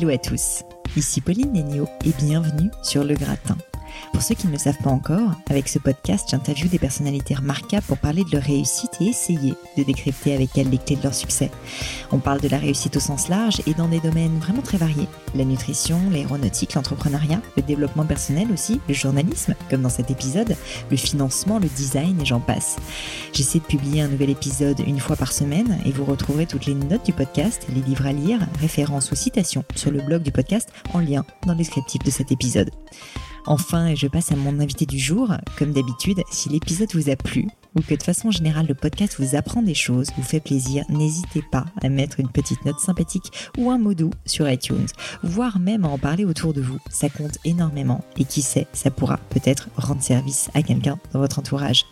Hello à tous, ici Pauline Nenio et bienvenue sur Le Gratin pour ceux qui ne le savent pas encore, avec ce podcast, j'interviewe des personnalités remarquables pour parler de leur réussite et essayer de décrypter avec elles les clés de leur succès. On parle de la réussite au sens large et dans des domaines vraiment très variés. La nutrition, l'aéronautique, l'entrepreneuriat, le développement personnel aussi, le journalisme, comme dans cet épisode, le financement, le design et j'en passe. J'essaie de publier un nouvel épisode une fois par semaine et vous retrouverez toutes les notes du podcast, les livres à lire, références ou citations sur le blog du podcast en lien dans le descriptif de cet épisode. Enfin, je passe à mon invité du jour. Comme d'habitude, si l'épisode vous a plu ou que de façon générale le podcast vous apprend des choses, vous fait plaisir, n'hésitez pas à mettre une petite note sympathique ou un mot doux sur iTunes, voire même à en parler autour de vous. Ça compte énormément et qui sait, ça pourra peut-être rendre service à quelqu'un dans votre entourage.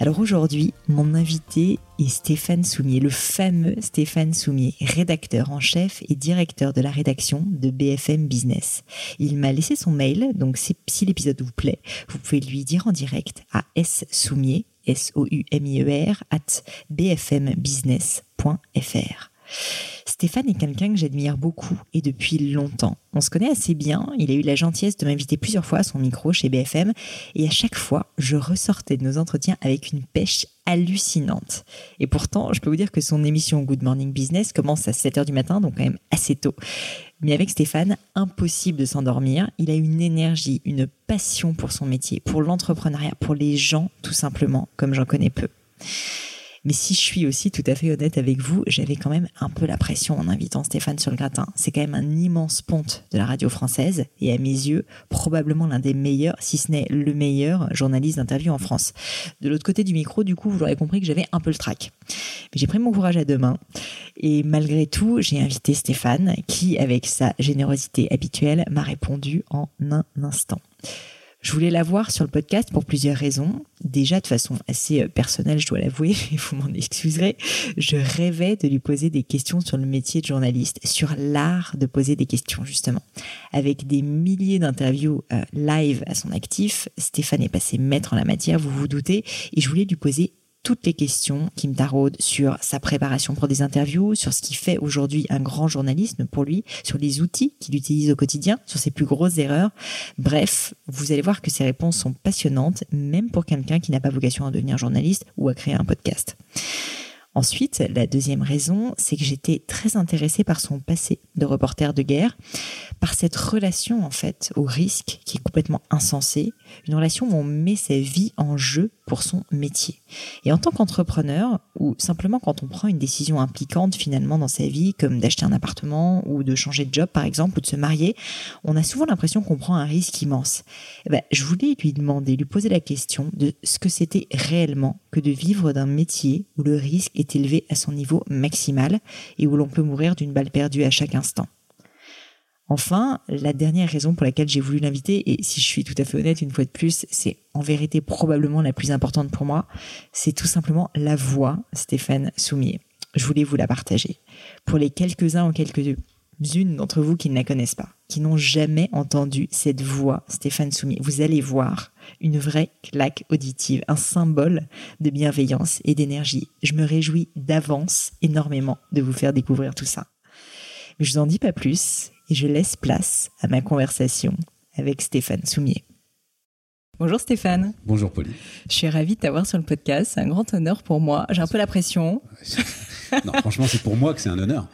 Alors aujourd'hui, mon invité est Stéphane Soumier, le fameux Stéphane Soumier, rédacteur en chef et directeur de la rédaction de BFM Business. Il m'a laissé son mail, donc si l'épisode vous plaît, vous pouvez lui dire en direct à soumier, S-O-U-M-I-E-R, at bfmbusiness.fr. Stéphane est quelqu'un que j'admire beaucoup et depuis longtemps. On se connaît assez bien, il a eu la gentillesse de m'inviter plusieurs fois à son micro chez BFM et à chaque fois, je ressortais de nos entretiens avec une pêche hallucinante. Et pourtant, je peux vous dire que son émission Good Morning Business commence à 7h du matin, donc quand même assez tôt. Mais avec Stéphane, impossible de s'endormir. Il a une énergie, une passion pour son métier, pour l'entrepreneuriat, pour les gens, tout simplement, comme j'en connais peu. Mais si je suis aussi tout à fait honnête avec vous, j'avais quand même un peu la pression en invitant Stéphane sur le gratin. C'est quand même un immense ponte de la radio française et à mes yeux, probablement l'un des meilleurs, si ce n'est le meilleur journaliste d'interview en France. De l'autre côté du micro, du coup, vous l'aurez compris que j'avais un peu le trac. Mais j'ai pris mon courage à deux mains et malgré tout, j'ai invité Stéphane qui, avec sa générosité habituelle, m'a répondu en un instant. Je voulais la voir sur le podcast pour plusieurs raisons. Déjà de façon assez euh, personnelle, je dois l'avouer, vous m'en excuserez. Je rêvais de lui poser des questions sur le métier de journaliste, sur l'art de poser des questions justement. Avec des milliers d'interviews euh, live à son actif, Stéphane est passé maître en la matière, vous vous doutez, et je voulais lui poser toutes les questions qui me taraudent sur sa préparation pour des interviews, sur ce qui fait aujourd'hui un grand journalisme pour lui, sur les outils qu'il utilise au quotidien, sur ses plus grosses erreurs. Bref, vous allez voir que ces réponses sont passionnantes, même pour quelqu'un qui n'a pas vocation à devenir journaliste ou à créer un podcast. Ensuite, la deuxième raison, c'est que j'étais très intéressée par son passé de reporter de guerre, par cette relation en fait au risque qui est complètement insensée, une relation où on met sa vie en jeu pour son métier. Et en tant qu'entrepreneur, ou simplement quand on prend une décision impliquante finalement dans sa vie, comme d'acheter un appartement ou de changer de job par exemple, ou de se marier, on a souvent l'impression qu'on prend un risque immense. Eh ben, je voulais lui demander, lui poser la question de ce que c'était réellement que de vivre d'un métier où le risque est élevé à son niveau maximal et où l'on peut mourir d'une balle perdue à chaque instant. Enfin, la dernière raison pour laquelle j'ai voulu l'inviter, et si je suis tout à fait honnête une fois de plus, c'est en vérité probablement la plus importante pour moi, c'est tout simplement la voix Stéphane Soumier. Je voulais vous la partager. Pour les quelques-uns ou quelques-unes d'entre vous qui ne la connaissent pas, qui n'ont jamais entendu cette voix Stéphane Soumier, vous allez voir une vraie claque auditive, un symbole de bienveillance et d'énergie. Je me réjouis d'avance énormément de vous faire découvrir tout ça. Je vous en dis pas plus et je laisse place à ma conversation avec Stéphane Soumier. Bonjour Stéphane. Bonjour Pauline. Je suis ravie de t'avoir sur le podcast. C'est un grand honneur pour moi. J'ai un peu la pression. non, franchement, c'est pour moi que c'est un honneur.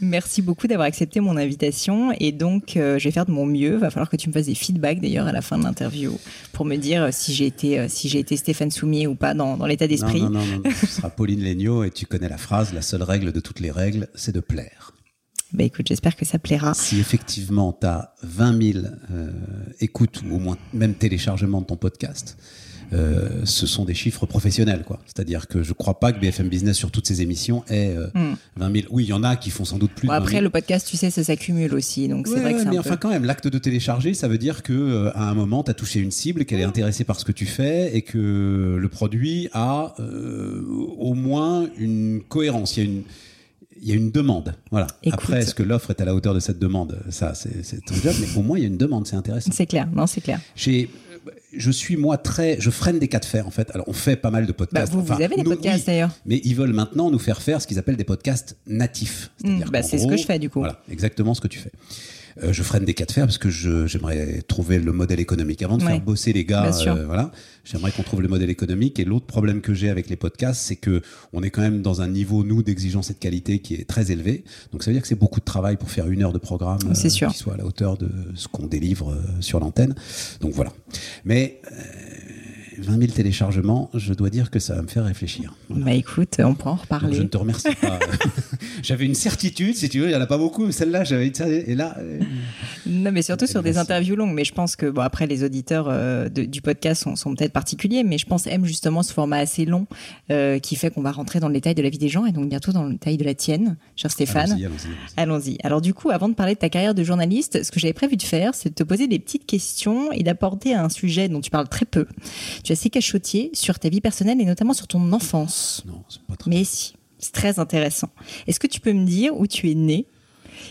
Merci beaucoup d'avoir accepté mon invitation. Et donc, euh, je vais faire de mon mieux. Va falloir que tu me fasses des feedbacks d'ailleurs à la fin de l'interview pour me dire euh, si j'ai été, euh, si j'ai été Stéphane Soumier ou pas dans, dans l'état d'esprit. Non, non, non, non. Ce sera Pauline Legnaud et tu connais la phrase la seule règle de toutes les règles, c'est de plaire. Bah écoute, j'espère que ça plaira. Si effectivement tu as 20 000 euh, écoutes ou au moins même téléchargements de ton podcast, euh, ce sont des chiffres professionnels, quoi. C'est-à-dire que je crois pas que BFM Business sur toutes ses émissions ait 20 000. Oui, il y en a qui font sans doute plus. Bon, après, le podcast, tu sais, ça s'accumule aussi, donc c'est vrai que Mais enfin, quand même, l'acte de télécharger, ça veut dire que euh, à un moment, tu as touché une cible, qu'elle est intéressée par ce que tu fais et que le produit a euh, au moins une cohérence. Il y a une il y a une demande. Voilà. Après, est-ce que l'offre est à la hauteur de cette demande? Ça, c'est ton job, mais au moins, il y a une demande, c'est intéressant. C'est clair, non, c'est clair. J'ai je suis moi très, je freine des cas de fer en fait. Alors on fait pas mal de podcasts. Bah, vous, vous avez des podcasts d'ailleurs. Mais ils veulent maintenant nous faire faire ce qu'ils appellent des podcasts natifs. Mmh, bah, c'est ce que je fais du coup. Voilà, exactement ce que tu fais. Euh, je freine des cas de fer parce que j'aimerais trouver le modèle économique. Avant de faire bosser les gars, euh, voilà, j'aimerais qu'on trouve le modèle économique. Et l'autre problème que j'ai avec les podcasts, c'est que on est quand même dans un niveau nous d'exigence et de qualité qui est très élevé. Donc ça veut dire que c'est beaucoup de travail pour faire une heure de programme euh, qui soit à la hauteur de ce qu'on délivre sur l'antenne. Donc voilà. Mais 20 000 téléchargements, je dois dire que ça va me faire réfléchir. Bah écoute, on pourra en reparler. je ne te remercie pas. j'avais une certitude, si tu veux, il n'y en a pas beaucoup. Celle-là, j'avais une Et là. Euh, non, mais surtout sur des interviews longues. Mais je pense que, bon, après, les auditeurs euh, du podcast sont, sont peut-être particuliers, mais je pense aiment justement ce format assez long euh, qui fait qu'on va rentrer dans le détail de la vie des gens et donc bientôt dans le détail de la tienne, cher Stéphane. Allons-y, allons-y. Alors, du coup, avant de parler de ta carrière de journaliste, ce que j'avais prévu de faire, c'est de te poser des petites questions et d'apporter un sujet dont tu parles très peu. Tu as assez cachotier sur ta vie personnelle et notamment sur ton enfance. Non, c'est pas très Mais si, c'est très intéressant. Est-ce que tu peux me dire où tu es né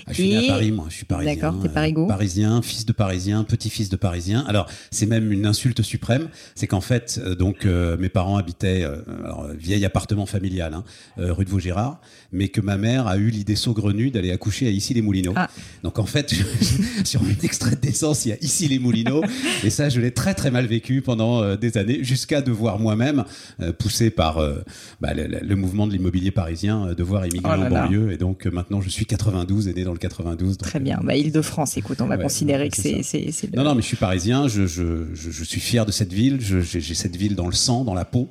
ah, je suis né à Paris, moi. Je suis parisien. D'accord, t'es parigo. Euh, parisien, fils de parisien, petit-fils de parisien. Alors, c'est même une insulte suprême. C'est qu'en fait, euh, donc, euh, mes parents habitaient, alors, vieil appartement familial, hein, rue de Vaugirard, mais que ma mère a eu l'idée saugrenue d'aller accoucher à Issy-les-Moulineaux. Ah. Donc, en fait, sur une extrait de naissance, il y a Issy-les-Moulineaux. et ça, je l'ai très, très mal vécu pendant des années, jusqu'à devoir moi-même, poussé par bah, le, mouvement de l'immobilier parisien, devoir émigrer oh en banlieue. Et donc, maintenant, je suis 92 et dans le 92. Très bien. Bah, Île-de-France, écoute, on va considérer que c'est. Non, non, mais je suis parisien, je, je, je, suis fier de cette ville, j'ai cette ville dans le sang, dans la peau.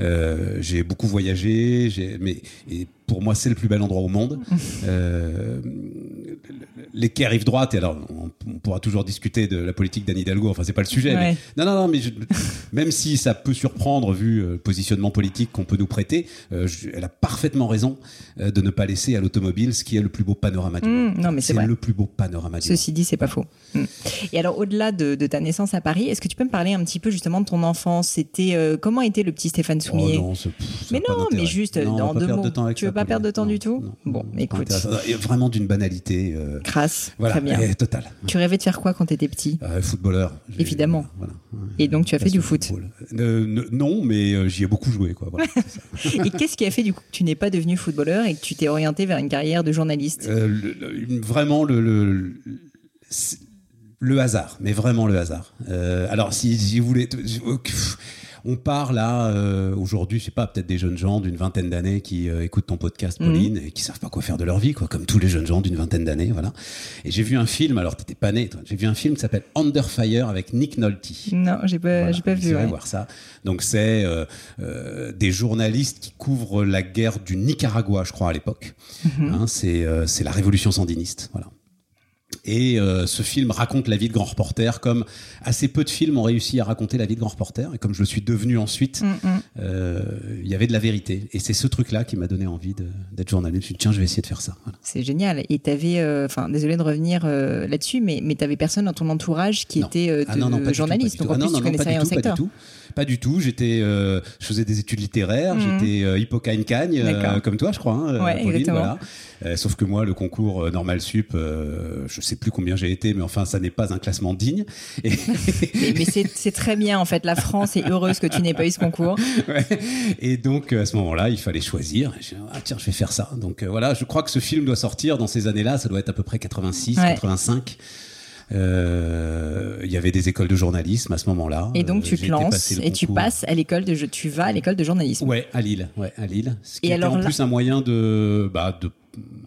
Euh, j'ai beaucoup voyagé, mais et pour moi, c'est le plus bel endroit au monde. euh, les quais rive droite, et alors on, pourra toujours discuter de la politique d'Anne Hidalgo, enfin c'est pas le sujet. Mais, non, non, non, mais même si ça peut surprendre vu euh, le positionnement politique qu'on peut nous prêter, euh, elle a parfaitement raison euh, de ne pas laisser à l'automobile ce qui est le plus beau panorama du mmh, monde. non, mais c'est le plus beau panorama du monde. Ceci dit, c'est pas faux. Mmh. Et alors, au-delà de, ta naissance à Paris, est-ce que tu peux me parler un petit peu justement de ton enfance? C'était comment était le petit Stéphane Soumier? Oh non, Mais non, mais juste dans deux mots. tu veux pas perdre de temps du tout? Bon, écoute. Vraiment d'une banalité. Euh, Crasse. Très bien. Total. Tu rêvais de faire quoi quand tu étais petit? Euh, Footballeur. Évidemment. Et donc tu as fait du foot euh, Non, mais j'y ai beaucoup joué. Quoi. et qu'est-ce qui a fait du coup que tu n'es pas devenu footballeur et que tu t'es orienté vers une carrière de journaliste? Vraiment le, le hasard, mais vraiment le hasard. alors, si, si vous voulez, on parle là euh, aujourd'hui, je sais pas, peut-être des jeunes gens d'une vingtaine d'années qui euh, écoutent ton podcast, mhm. Pauline, et qui savent pas quoi faire de leur vie, quoi, comme tous les jeunes gens d'une vingtaine d'années, voilà. Et j'ai vu un film, alors t'étais pas né, j'ai vu un film qui s'appelle Under Fire avec Nick Nolte. Non, j'ai pas, j'ai pas vu. Ouais. voir ça. Donc c'est euh, des journalistes qui couvrent la guerre du Nicaragua, je crois à l'époque. Mhm. Hein, c'est c'est la révolution sandiniste, voilà. Et euh, ce film raconte la vie de grand reporter comme assez peu de films ont réussi à raconter la vie de grand reporter. Et comme je le suis devenu ensuite, mm, mm. Euh, il y avait de la vérité. Et c'est ce truc-là qui m'a donné envie d'être journaliste. Je me suis dit, tiens, je vais essayer de faire ça. C'est génial. Et tu avais, euh, enfin, désolé de revenir là-dessus, mais, mais tu avais personne dans ton entourage qui était ah de, journaliste. Donc en plus, tu connaissais rien au secteur. Pas du tout. Pas du tout. J'étais, je faisais des études littéraires. Mm. J'étais hippocagne cagne, comme toi, je crois. Hein, ouais, exactement. sauf que moi, le concours normal sup, je sais plus combien j'ai été, mais enfin, ça n'est pas un classement digne. mais, c'est très bien, en fait. La France est heureuse que tu n'aies pas eu ce concours. Et donc, à ce moment-là, il fallait choisir. Je ah, tiens, je vais faire ça. Donc, euh, voilà, je crois que ce film doit sortir dans ces années-là. Ça doit être à peu près 86, 85. Euh, il y avait des écoles de journalisme à ce moment-là. Et donc Euh, tu j'ai te lances et tu passes à l'école de tu vas à l'école de journalisme. Ouais, à Lille, ouais, à Lille. Ce qui Et était alors en là- plus un moyen de, bah, de,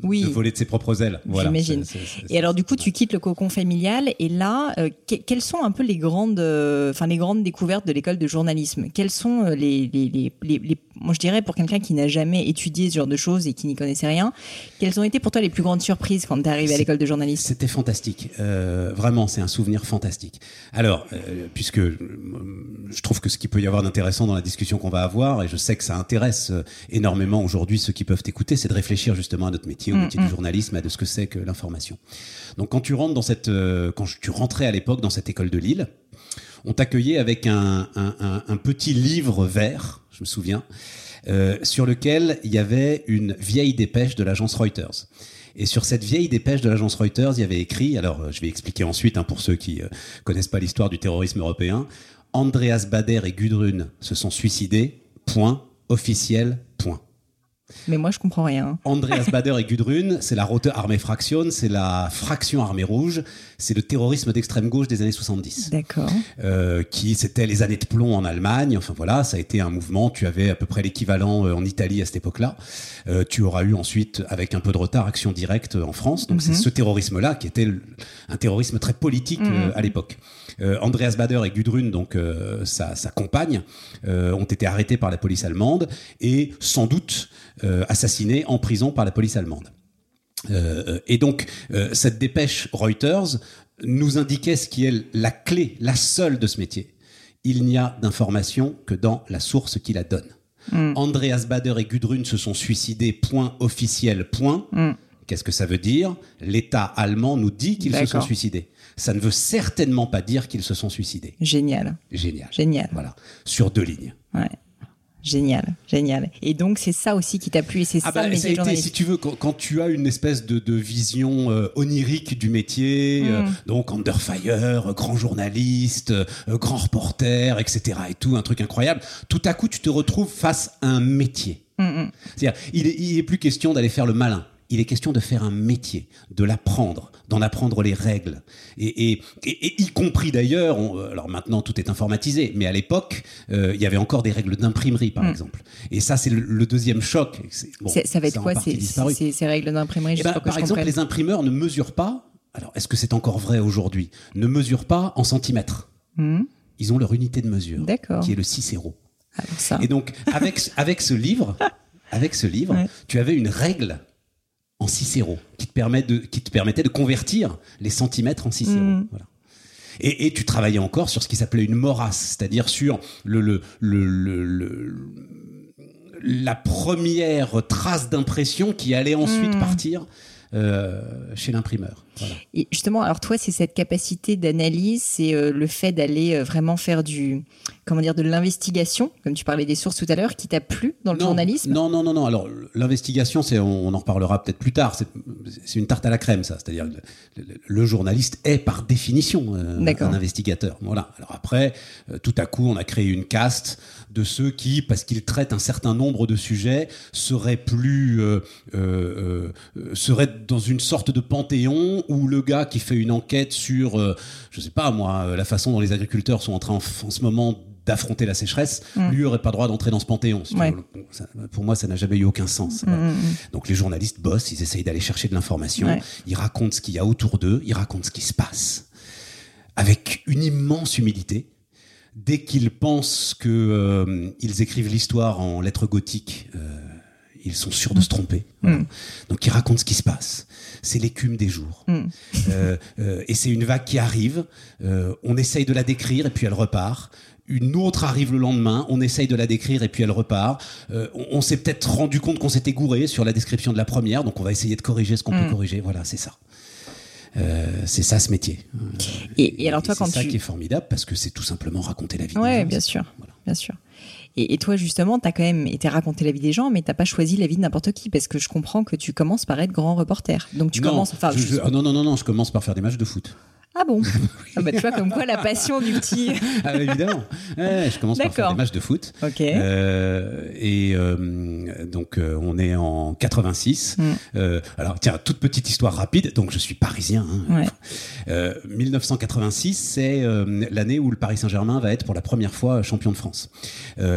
Oui. de voler de ses propres ailes. Voilà. J'imagine. Et alors du coup, tu quittes le cocon familial et là, euh, que- quelles sont un peu les grandes, euh, les grandes découvertes de l'école de journalisme? Quelles sont euh, les, les, les, les- les- moi je dirais pour quelqu'un qui n'a jamais étudié ce genre de choses et qui n'y connaissait rien, quelles ont été pour toi les plus grandes surprises quand tu es arrivé à l'école de journalisme? C'était fantastique. Euh, vraiment, c'est un souvenir fantastique. Alors, puisque je trouve que ce qu'il peut y avoir d'intéressant dans la discussion qu'on va avoir, et je sais que ça intéresse énormément aujourd'hui ceux qui peuvent écouter, c'est de réfléchir justement à notre métier, au Mm, métier du journalisme, à de ce que c'est que l'information. Donc, quand tu rentres dans cette, euh, quand tu rentrais à l'époque dans cette école de Lille, on t'accueillait avec un, un- un- un petit livre vert, je me souviens, euh, sur lequel il y avait une vieille dépêche de l'agence Reuters. Et sur cette vieille dépêche de l'agence Reuters, il y avait écrit, alors euh, je vais expliquer ensuite hein, pour ceux qui euh, connaissent pas l'histoire du terrorisme européen, Andreas Bader et Gudrun se sont suicidés, point, officiel, point. Mais moi je comprends rien. Andreas Bader et Gudrun, c'est la Rote Armee Fraktion, c'est la fraction armée rouge, c'est le terrorisme d'extrême gauche des années 70 D'accord. euh, qui c'était les années de plomb en Allemagne. Enfin voilà, ça a été un mouvement. Tu avais à peu près l'équivalent euh, en Italie à cette époque-là. Euh, tu auras eu ensuite, avec un peu de retard, action directe en France. Donc c'est ce terrorisme-là qui était un terrorisme très politique euh, à l'époque. Euh, Andreas Bader et Gudrun, donc euh, sa, sa compagne, euh, ont été arrêtés par la police allemande et sans doute assassinés en prison par la police allemande. Euh, et donc, euh, cette dépêche Reuters nous indiquait ce qui est la clé, la seule de ce métier. Il n'y a d'information que dans la source qui la donne. Andreas Bader et Gudrun se sont suicidés, point officiel, point. Qu'est-ce que ça veut dire? L'État allemand nous dit qu'ils se sont suicidés. Ça ne veut certainement pas dire qu'ils se sont suicidés. Génial. Génial. Génial. Voilà. Sur deux lignes. Ouais. Génial, génial. Et donc c'est ça aussi qui t'a plu et c'est Ah ça bah, ça a été, si tu veux, quand, quand tu as une espèce de, de vision euh, onirique du métier, euh, Mm. donc under fire, euh, grand journaliste, euh, grand reporter, etc. et tout, un truc incroyable, tout à coup tu te retrouves face à un métier. Mm, C'est-à-dire, il il est plus question d'aller faire le malin. Il est question de faire un métier, de l'apprendre, d'en apprendre les règles. Et, et, et- et y compris d'ailleurs, on- alors maintenant tout est informatisé, mais à l'époque, euh, il y avait encore des règles d'imprimerie, par exemple. Et ça, c'est le, le deuxième choc. Bon, Mm. Ça va être quoi ces, ces- ces règles d'imprimerie Eh ben, que par je exemple, comprenne les imprimeurs ne mesurent pas, alors est-ce que c'est encore vrai aujourd'hui, ne mesurent pas en centimètres. Hmm, Ils ont leur unité de mesure, qui est le cicéro. Alors ça. Et donc, avec, avec ce livre, avec ce livre, Ouais. tu avais une règle en cicéro qui te, permet de, qui te permettait de convertir les centimètres en cicéro. Mm. Voilà. Et, et tu travaillais encore sur ce qui s'appelait une morasse, c'est-à-dire sur le, le, le, le- la première trace d'impression qui allait ensuite Mm. partir chez l'imprimeur. Voilà. Et justement, alors toi, c'est cette capacité d'analyse, c'est euh, le fait d'aller euh, vraiment faire du, comment dire, de l'investigation, comme tu parlais des sources tout à l'heure, qui t'a plu dans le non, journalisme? Non, non, non, non. Alors, l'investigation, c'est, on, on en reparlera peut-être plus tard. C'est, une tarte à la crème, ça. C'est-à-dire, le, le- le journaliste est par définition euh, un investigateur. Voilà. Alors après, euh, tout à coup, on a créé une caste de ceux qui, parce qu'ils traitent un certain nombre de sujets, seraient plus, euh, euh, euh, seraient dans une sorte de panthéon où le gars qui fait une enquête sur, euh, je sais pas moi, euh, la façon dont les agriculteurs sont en train en, en ce moment d'affronter la sécheresse, lui aurait pas droit d'entrer dans ce panthéon. Ouais. Ça- pour moi, ça n'a jamais eu aucun sens. Voilà. Donc les journalistes bossent, ils essayent d'aller chercher de l'information, Ouais. ils racontent ce qu'il y a autour d'eux, ils racontent ce qui se passe, avec une immense humilité. Dès qu'ils pensent que euh, écrivent l'histoire en lettres gothiques, euh, ils sont sûrs de se tromper. Voilà. Donc ils racontent ce qui se passe. C'est l'écume des jours. Euh, euh, et c'est une vague qui arrive. euh, on essaye de la décrire et puis elle repart. Une autre arrive le lendemain, on essaye de la décrire et puis elle repart. Euh, on on s'est peut-être rendu compte qu'on s'était gouré sur la description de la première, donc on va essayer de corriger ce qu'on peut corriger. Voilà, c'est ça. Euh, c'est ça ce métier. Et, et alors toi, c'est quand ça tu... qui est formidable parce que c'est tout simplement raconter la vie. des Ouais, gens. bien sûr, Voilà. bien sûr. Et, et toi, justement, t'as quand même été raconter la vie des gens, mais t'as pas choisi la vie de n'importe qui, parce que je comprends que tu commences par être grand reporter. Donc tu non, commences, enfin, je- je- ah non, non, non, non, je commence par faire des matchs de foot. Ah bon ah bah, Tu vois, comme quoi la passion du petit. ah, évidemment. Ouais, je commence par faire des matchs de foot. Ok. Euh, et euh, donc, euh, on est en 86. Mm. Euh, alors, tiens, toute petite histoire rapide. Donc, je suis parisien. Hein. Ouais. Euh, 1986, c'est euh, l'année où le Paris Saint-Germain va être pour la première fois champion de France.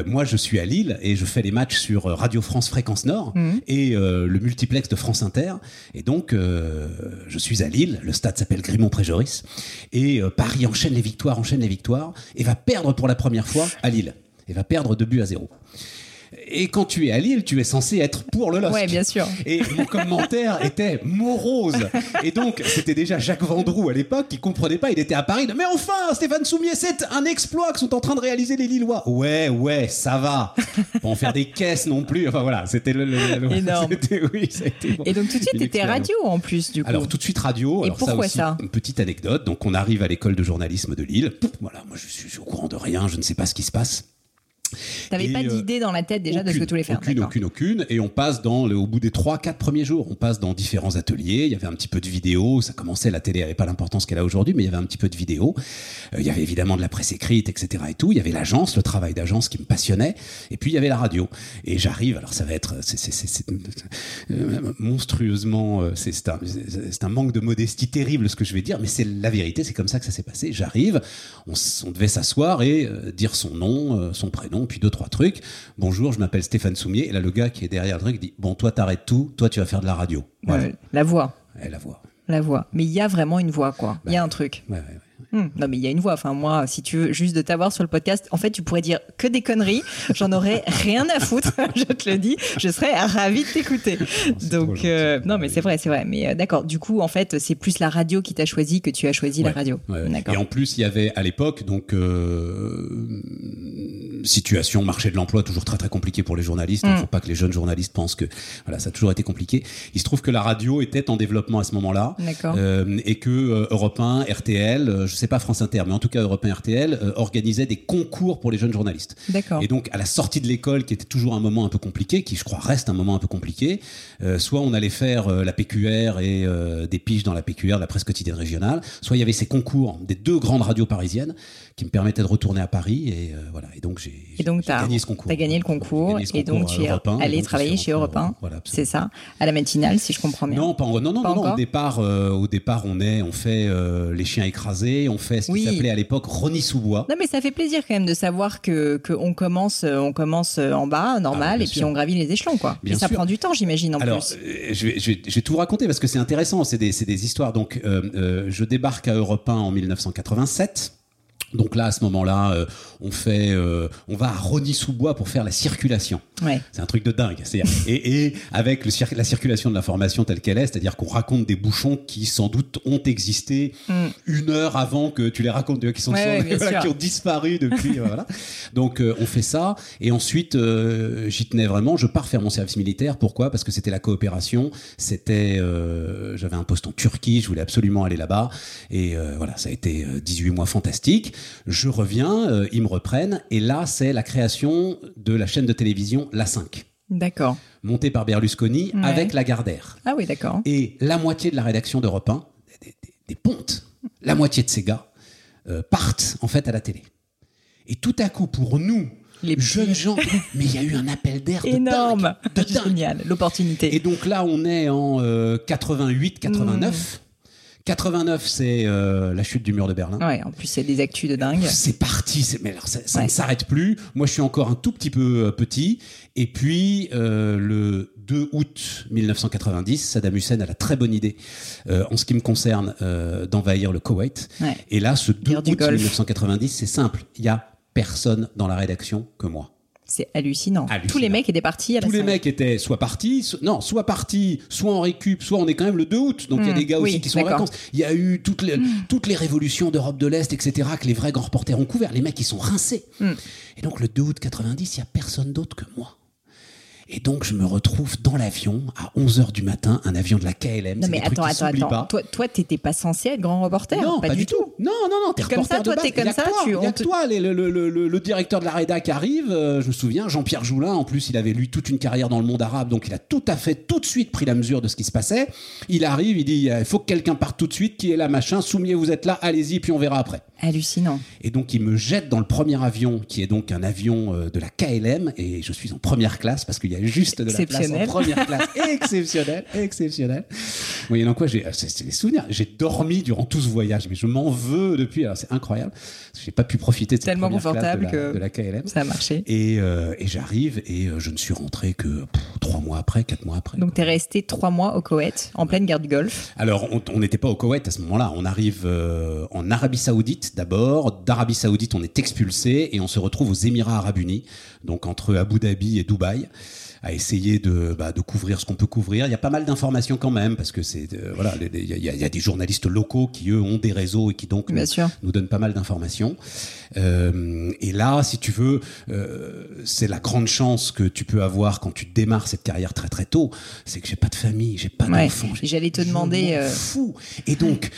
Moi, je suis à Lille et je fais les matchs sur Radio France Fréquence Nord Mhm. et le multiplex de France Inter. Et donc, je suis à Lille. Le stade s'appelle Grimont-Préjoris. Et euh, Paris enchaîne les victoires, enchaîne les victoires et va perdre pour la première fois à Lille. Et va perdre 2 buts à 0. Et quand tu es à Lille, tu es censé être pour le LOSC. Ouais, bien sûr. Et mon commentaire était morose. Et donc, c'était déjà Jacques Vendroux à l'époque qui comprenait pas. Il était à Paris. Mais enfin, Stéphane Soumier, c'est un exploit que sont en train de réaliser les Lillois. Ouais, ouais, ça va. Pas en faire des caisses non plus. Enfin voilà, c'était le. le- le- Énorme. c'était- Oui, ça a été bon. Et donc tout de suite, t'étais radio en plus, du coup. Alors tout de suite radio. Et Alors, pourquoi aussi, ça Une petite anecdote. Donc on arrive à l'école de journalisme de Lille. Voilà, moi je suis, je suis au courant de rien. Je ne sais pas ce qui se passe. T'avais pas euh, d'idée dans la tête déjà de ce que tu voulais faire. Aucune, aucune, aucune. Et on passe dans, le, au bout des 3-4 premiers jours, on passe dans différents ateliers. Il y avait un petit peu de vidéo. Ça commençait, la télé n'avait pas l'importance qu'elle a aujourd'hui, mais il y avait un petit peu de vidéo. Euh, il y avait évidemment de la presse écrite, etc. et tout. Il y avait l'agence, le travail d'agence qui me passionnait. Et puis il y avait la radio. Et j'arrive, alors ça va être, c'est, c'est, c'est, c'est, euh, monstrueusement, c'est, un, manque de modestie terrible ce que je vais dire, mais c'est la vérité, c'est comme ça que ça s'est passé. J'arrive, on, devait s'asseoir et euh, dire son nom, son prénom, puis deux, trois trucs. Bonjour, je m'appelle Stéphane Soumier. Et là, le gars qui est derrière le truc dit Bon, toi, t'arrêtes tout, toi, tu vas faire de la radio. Voilà. La voix. Et la voix. La voix. Mais il y a vraiment une voix, quoi. Il y a un truc. Ouais, ouais, ouais. Hmm. Non, mais il y a une voix. Enfin, moi, si tu veux juste de t'avoir sur le podcast, en fait, tu pourrais dire que des conneries. J'en aurais rien à foutre. je te le dis. Je serais ravie de t'écouter. Donc, euh, non, mais c'est vrai, c'est vrai. Mais euh, d'accord. Du coup, en fait, c'est plus la radio qui t'a choisi que tu as choisi la radio. ouais. Et en plus, il y avait à l'époque, donc, euh, situation, marché de l'emploi, toujours très très compliqué pour les journalistes. Il ne Mm. faut pas que les jeunes journalistes pensent que voilà, ça a toujours été compliqué. Il se trouve que la radio était en développement à ce moment-là. D'accord. Euh, et que Europe 1, RTL, je sais pas France Inter, mais en tout cas Europe 1, RTL euh, organisait des concours pour les jeunes journalistes. D'accord. Et donc, à la sortie de l'école, qui était toujours un moment un peu compliqué, qui je crois reste un moment un peu compliqué, euh, soit on allait faire euh, la PQR et des piges dans la PQR, la presse quotidienne régionale, soit il y avait ces concours des deux grandes radios parisiennes qui me permettaient de retourner à Paris. Et euh, voilà. Et donc, j'ai gagné ce concours. T'as gagné le concours gagné et donc tu es Europe 1, et allé travailler chez Europe 1. en- voilà, absolument. c'est ça À la matinale, si je comprends bien. Non, pas en- non, non, Pas non, non, Au départ, euh, au départ, on est, on fait euh, les chiens écrasés, on fait ce qui Oui. s'appelait à l'époque Ronnie sous bois. Non mais ça fait plaisir quand même de savoir que qu'on commence euh, on commence euh, en bas normal Ah, et puis on gravit les échelons quoi. Bien et ça sûr. prend du temps j'imagine en Alors, plus. euh, je, vais, je, vais, je vais tout raconter parce que c'est intéressant, c'est des, c'est des histoires. Donc, euh, euh, je débarque à Europe 1 en 1987. Donc là, à ce moment-là, euh, on fait, euh, on va à Rony-sous-Bois pour faire la circulation. Ouais. C'est un truc de dingue. C'est-à-dire- Et, et avec le cir- la circulation de l'information telle qu'elle est, c'est-à-dire qu'on raconte des bouchons qui sans doute ont existé Mm. une heure avant que tu les racontes, qui sont Ouais, voilà, qui ont disparu depuis. euh, voilà. Donc euh, on fait ça et ensuite j'y tenais vraiment. Je pars faire mon service militaire. Pourquoi? Parce que c'était la coopération. C'était, j'avais un poste en Turquie. Je voulais absolument aller là-bas et voilà, ça a été euh, 18 mois fantastiques. Je reviens, euh, ils me reprennent et là c'est la création de la chaîne de télévision La 5 D'accord. montée par Berlusconi Ouais. avec Lagardère. Ah oui d'accord. Et la moitié de la rédaction d'Europe 1, des, des- des pontes, la moitié de ces gars euh, partent en fait à la télé. Et tout à coup, pour nous, Les jeunes gens, mais il y a eu un appel d'air de Énorme. dingue, de dingue. Génial l'opportunité. Et donc là, on est en 88, 89. 89, c'est euh, la chute du mur de Berlin. Ouais en plus c'est des actus de dingue. C'est parti, c'est- mais alors ça, ça Ouais. ne s'arrête plus. Moi, je suis encore un tout petit peu euh, petit. Et puis, euh, le 2 août 1990, Saddam Hussein a la très bonne idée, euh, en ce qui me concerne, euh, d'envahir le Koweït. Ouais. Et là, ce 2 Guerre du août Golfe. 1990, c'est simple. Il y a personne dans la rédaction que moi. C'est hallucinant. Hallucinant. Tous les mecs étaient partis à la Tous les mecs étaient soit partis, so- non, soit partis, soit en récup, soit on est quand même le 2 août. Donc il y a Mm, des gars aussi qui sont en vacances. Il y a eu toutes les, toutes les révolutions d'Europe de l'Est, etc., que les vrais grands reporters ont couvert. Les mecs, ils sont rincés. Mm. Et donc le 2 août 90, il y a personne d'autre que moi. Et donc, je me retrouve dans l'avion à 11h du matin, un avion de la KLM. Non, mais attends, attends, attends. Toi, toi, t'étais pas censé être grand reporter Non, pas, du tout. Non, non, non, t'es comme ça, toi, t'es comme ça. Tu, y a que toi, le, le, le, le, directeur de la rédac qui arrive, euh, je me souviens, Jean-Pierre Joulin, en plus, il avait lu toute une carrière dans le monde arabe, donc il a tout à fait, tout de suite pris la mesure de ce qui se passait. Il arrive, il dit, il faut que quelqu'un parte tout de suite, qui est là, machin, Soumier, vous êtes là, allez-y, puis on verra après. Hallucinant. Et donc, il me jette dans le premier avion, qui est donc un avion euh, de la KLM, et je suis en première classe parce qu'il y a juste de la place en première classe. exceptionnel, exceptionnel. Oui, donc quoi, j'ai, c'est des souvenirs. J'ai dormi durant tout ce voyage, mais je m'en veux depuis. Alors, c'est incroyable. J'ai pas pu profiter de cette Tellement confortable de la, que de la KLM. Ça a marché. Et, euh, et j'arrive et euh, je ne suis rentré que trois mois après, quatre mois après. Donc, tu es resté trois mois au Koweït, en pleine guerre du Golfe. Alors, on n'était pas au Koweït à ce moment-là. On arrive en Arabie Saoudite d'abord. D'Arabie Saoudite, on est expulsé et on se retrouve aux Émirats Arabes Unis, donc entre Abu Dhabi et Dubaï à essayer de, bah, de couvrir ce qu'on peut couvrir. Il y a pas mal d'informations quand même parce que c'est euh, voilà, il y, y, a des journalistes locaux qui eux ont des réseaux et qui donc nous, nous, donnent pas mal d'informations. Euh, et là, si tu veux, euh, c'est la grande chance que tu peux avoir quand tu démarres cette carrière très très tôt, c'est que j'ai pas de famille, j'ai pas ouais, d'enfants. J'allais te demander. Fou. Et donc,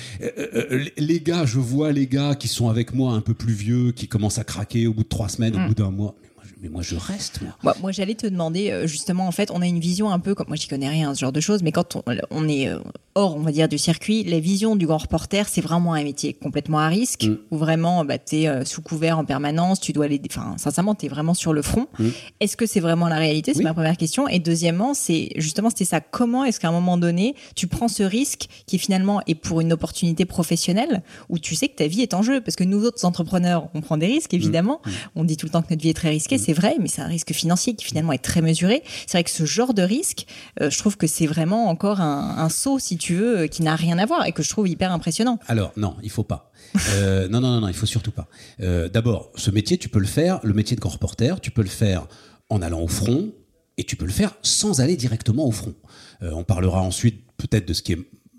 les gars, je vois les gars qui sont avec moi un peu plus vieux, qui commencent à craquer au bout de trois semaines, au Mm. bout d'un mois mais moi je reste. Moi, moi, moi j'allais te demander euh, justement, en fait, on a une vision un peu comme moi, j'y connais rien ce genre de choses, mais quand on, on est euh, hors, on va dire, du circuit, la vision du grand reporter, c'est vraiment un métier complètement à risque, Mm. où vraiment, bah, t'es euh, sous couvert en permanence, tu dois aller, enfin, sincèrement, t'es vraiment sur le front. Mm. Est-ce que c'est vraiment la réalité? C'est Oui. ma première question. Et deuxièmement, c'est justement, c'était ça. Comment est-ce qu'à un moment donné, tu prends ce risque qui finalement est pour une opportunité professionnelle, où tu sais que ta vie est en jeu? Parce que nous autres entrepreneurs, on prend des risques, évidemment. Mm. On dit tout le temps que notre vie est très risquée, c'est vrai, mais c'est un risque financier qui finalement est très mesuré. C'est vrai que ce genre de risque, euh, je trouve que c'est vraiment encore un, un saut, si tu veux, euh, qui n'a rien à voir et que je trouve hyper impressionnant. Alors non, il faut pas. Euh, non, non, non, non, il faut surtout pas. Euh, D'abord, ce métier, tu peux le faire, le métier de grand reporter, tu peux le faire en allant au front et tu peux le faire sans aller directement au front. Euh, on parlera ensuite peut-être de ce qui est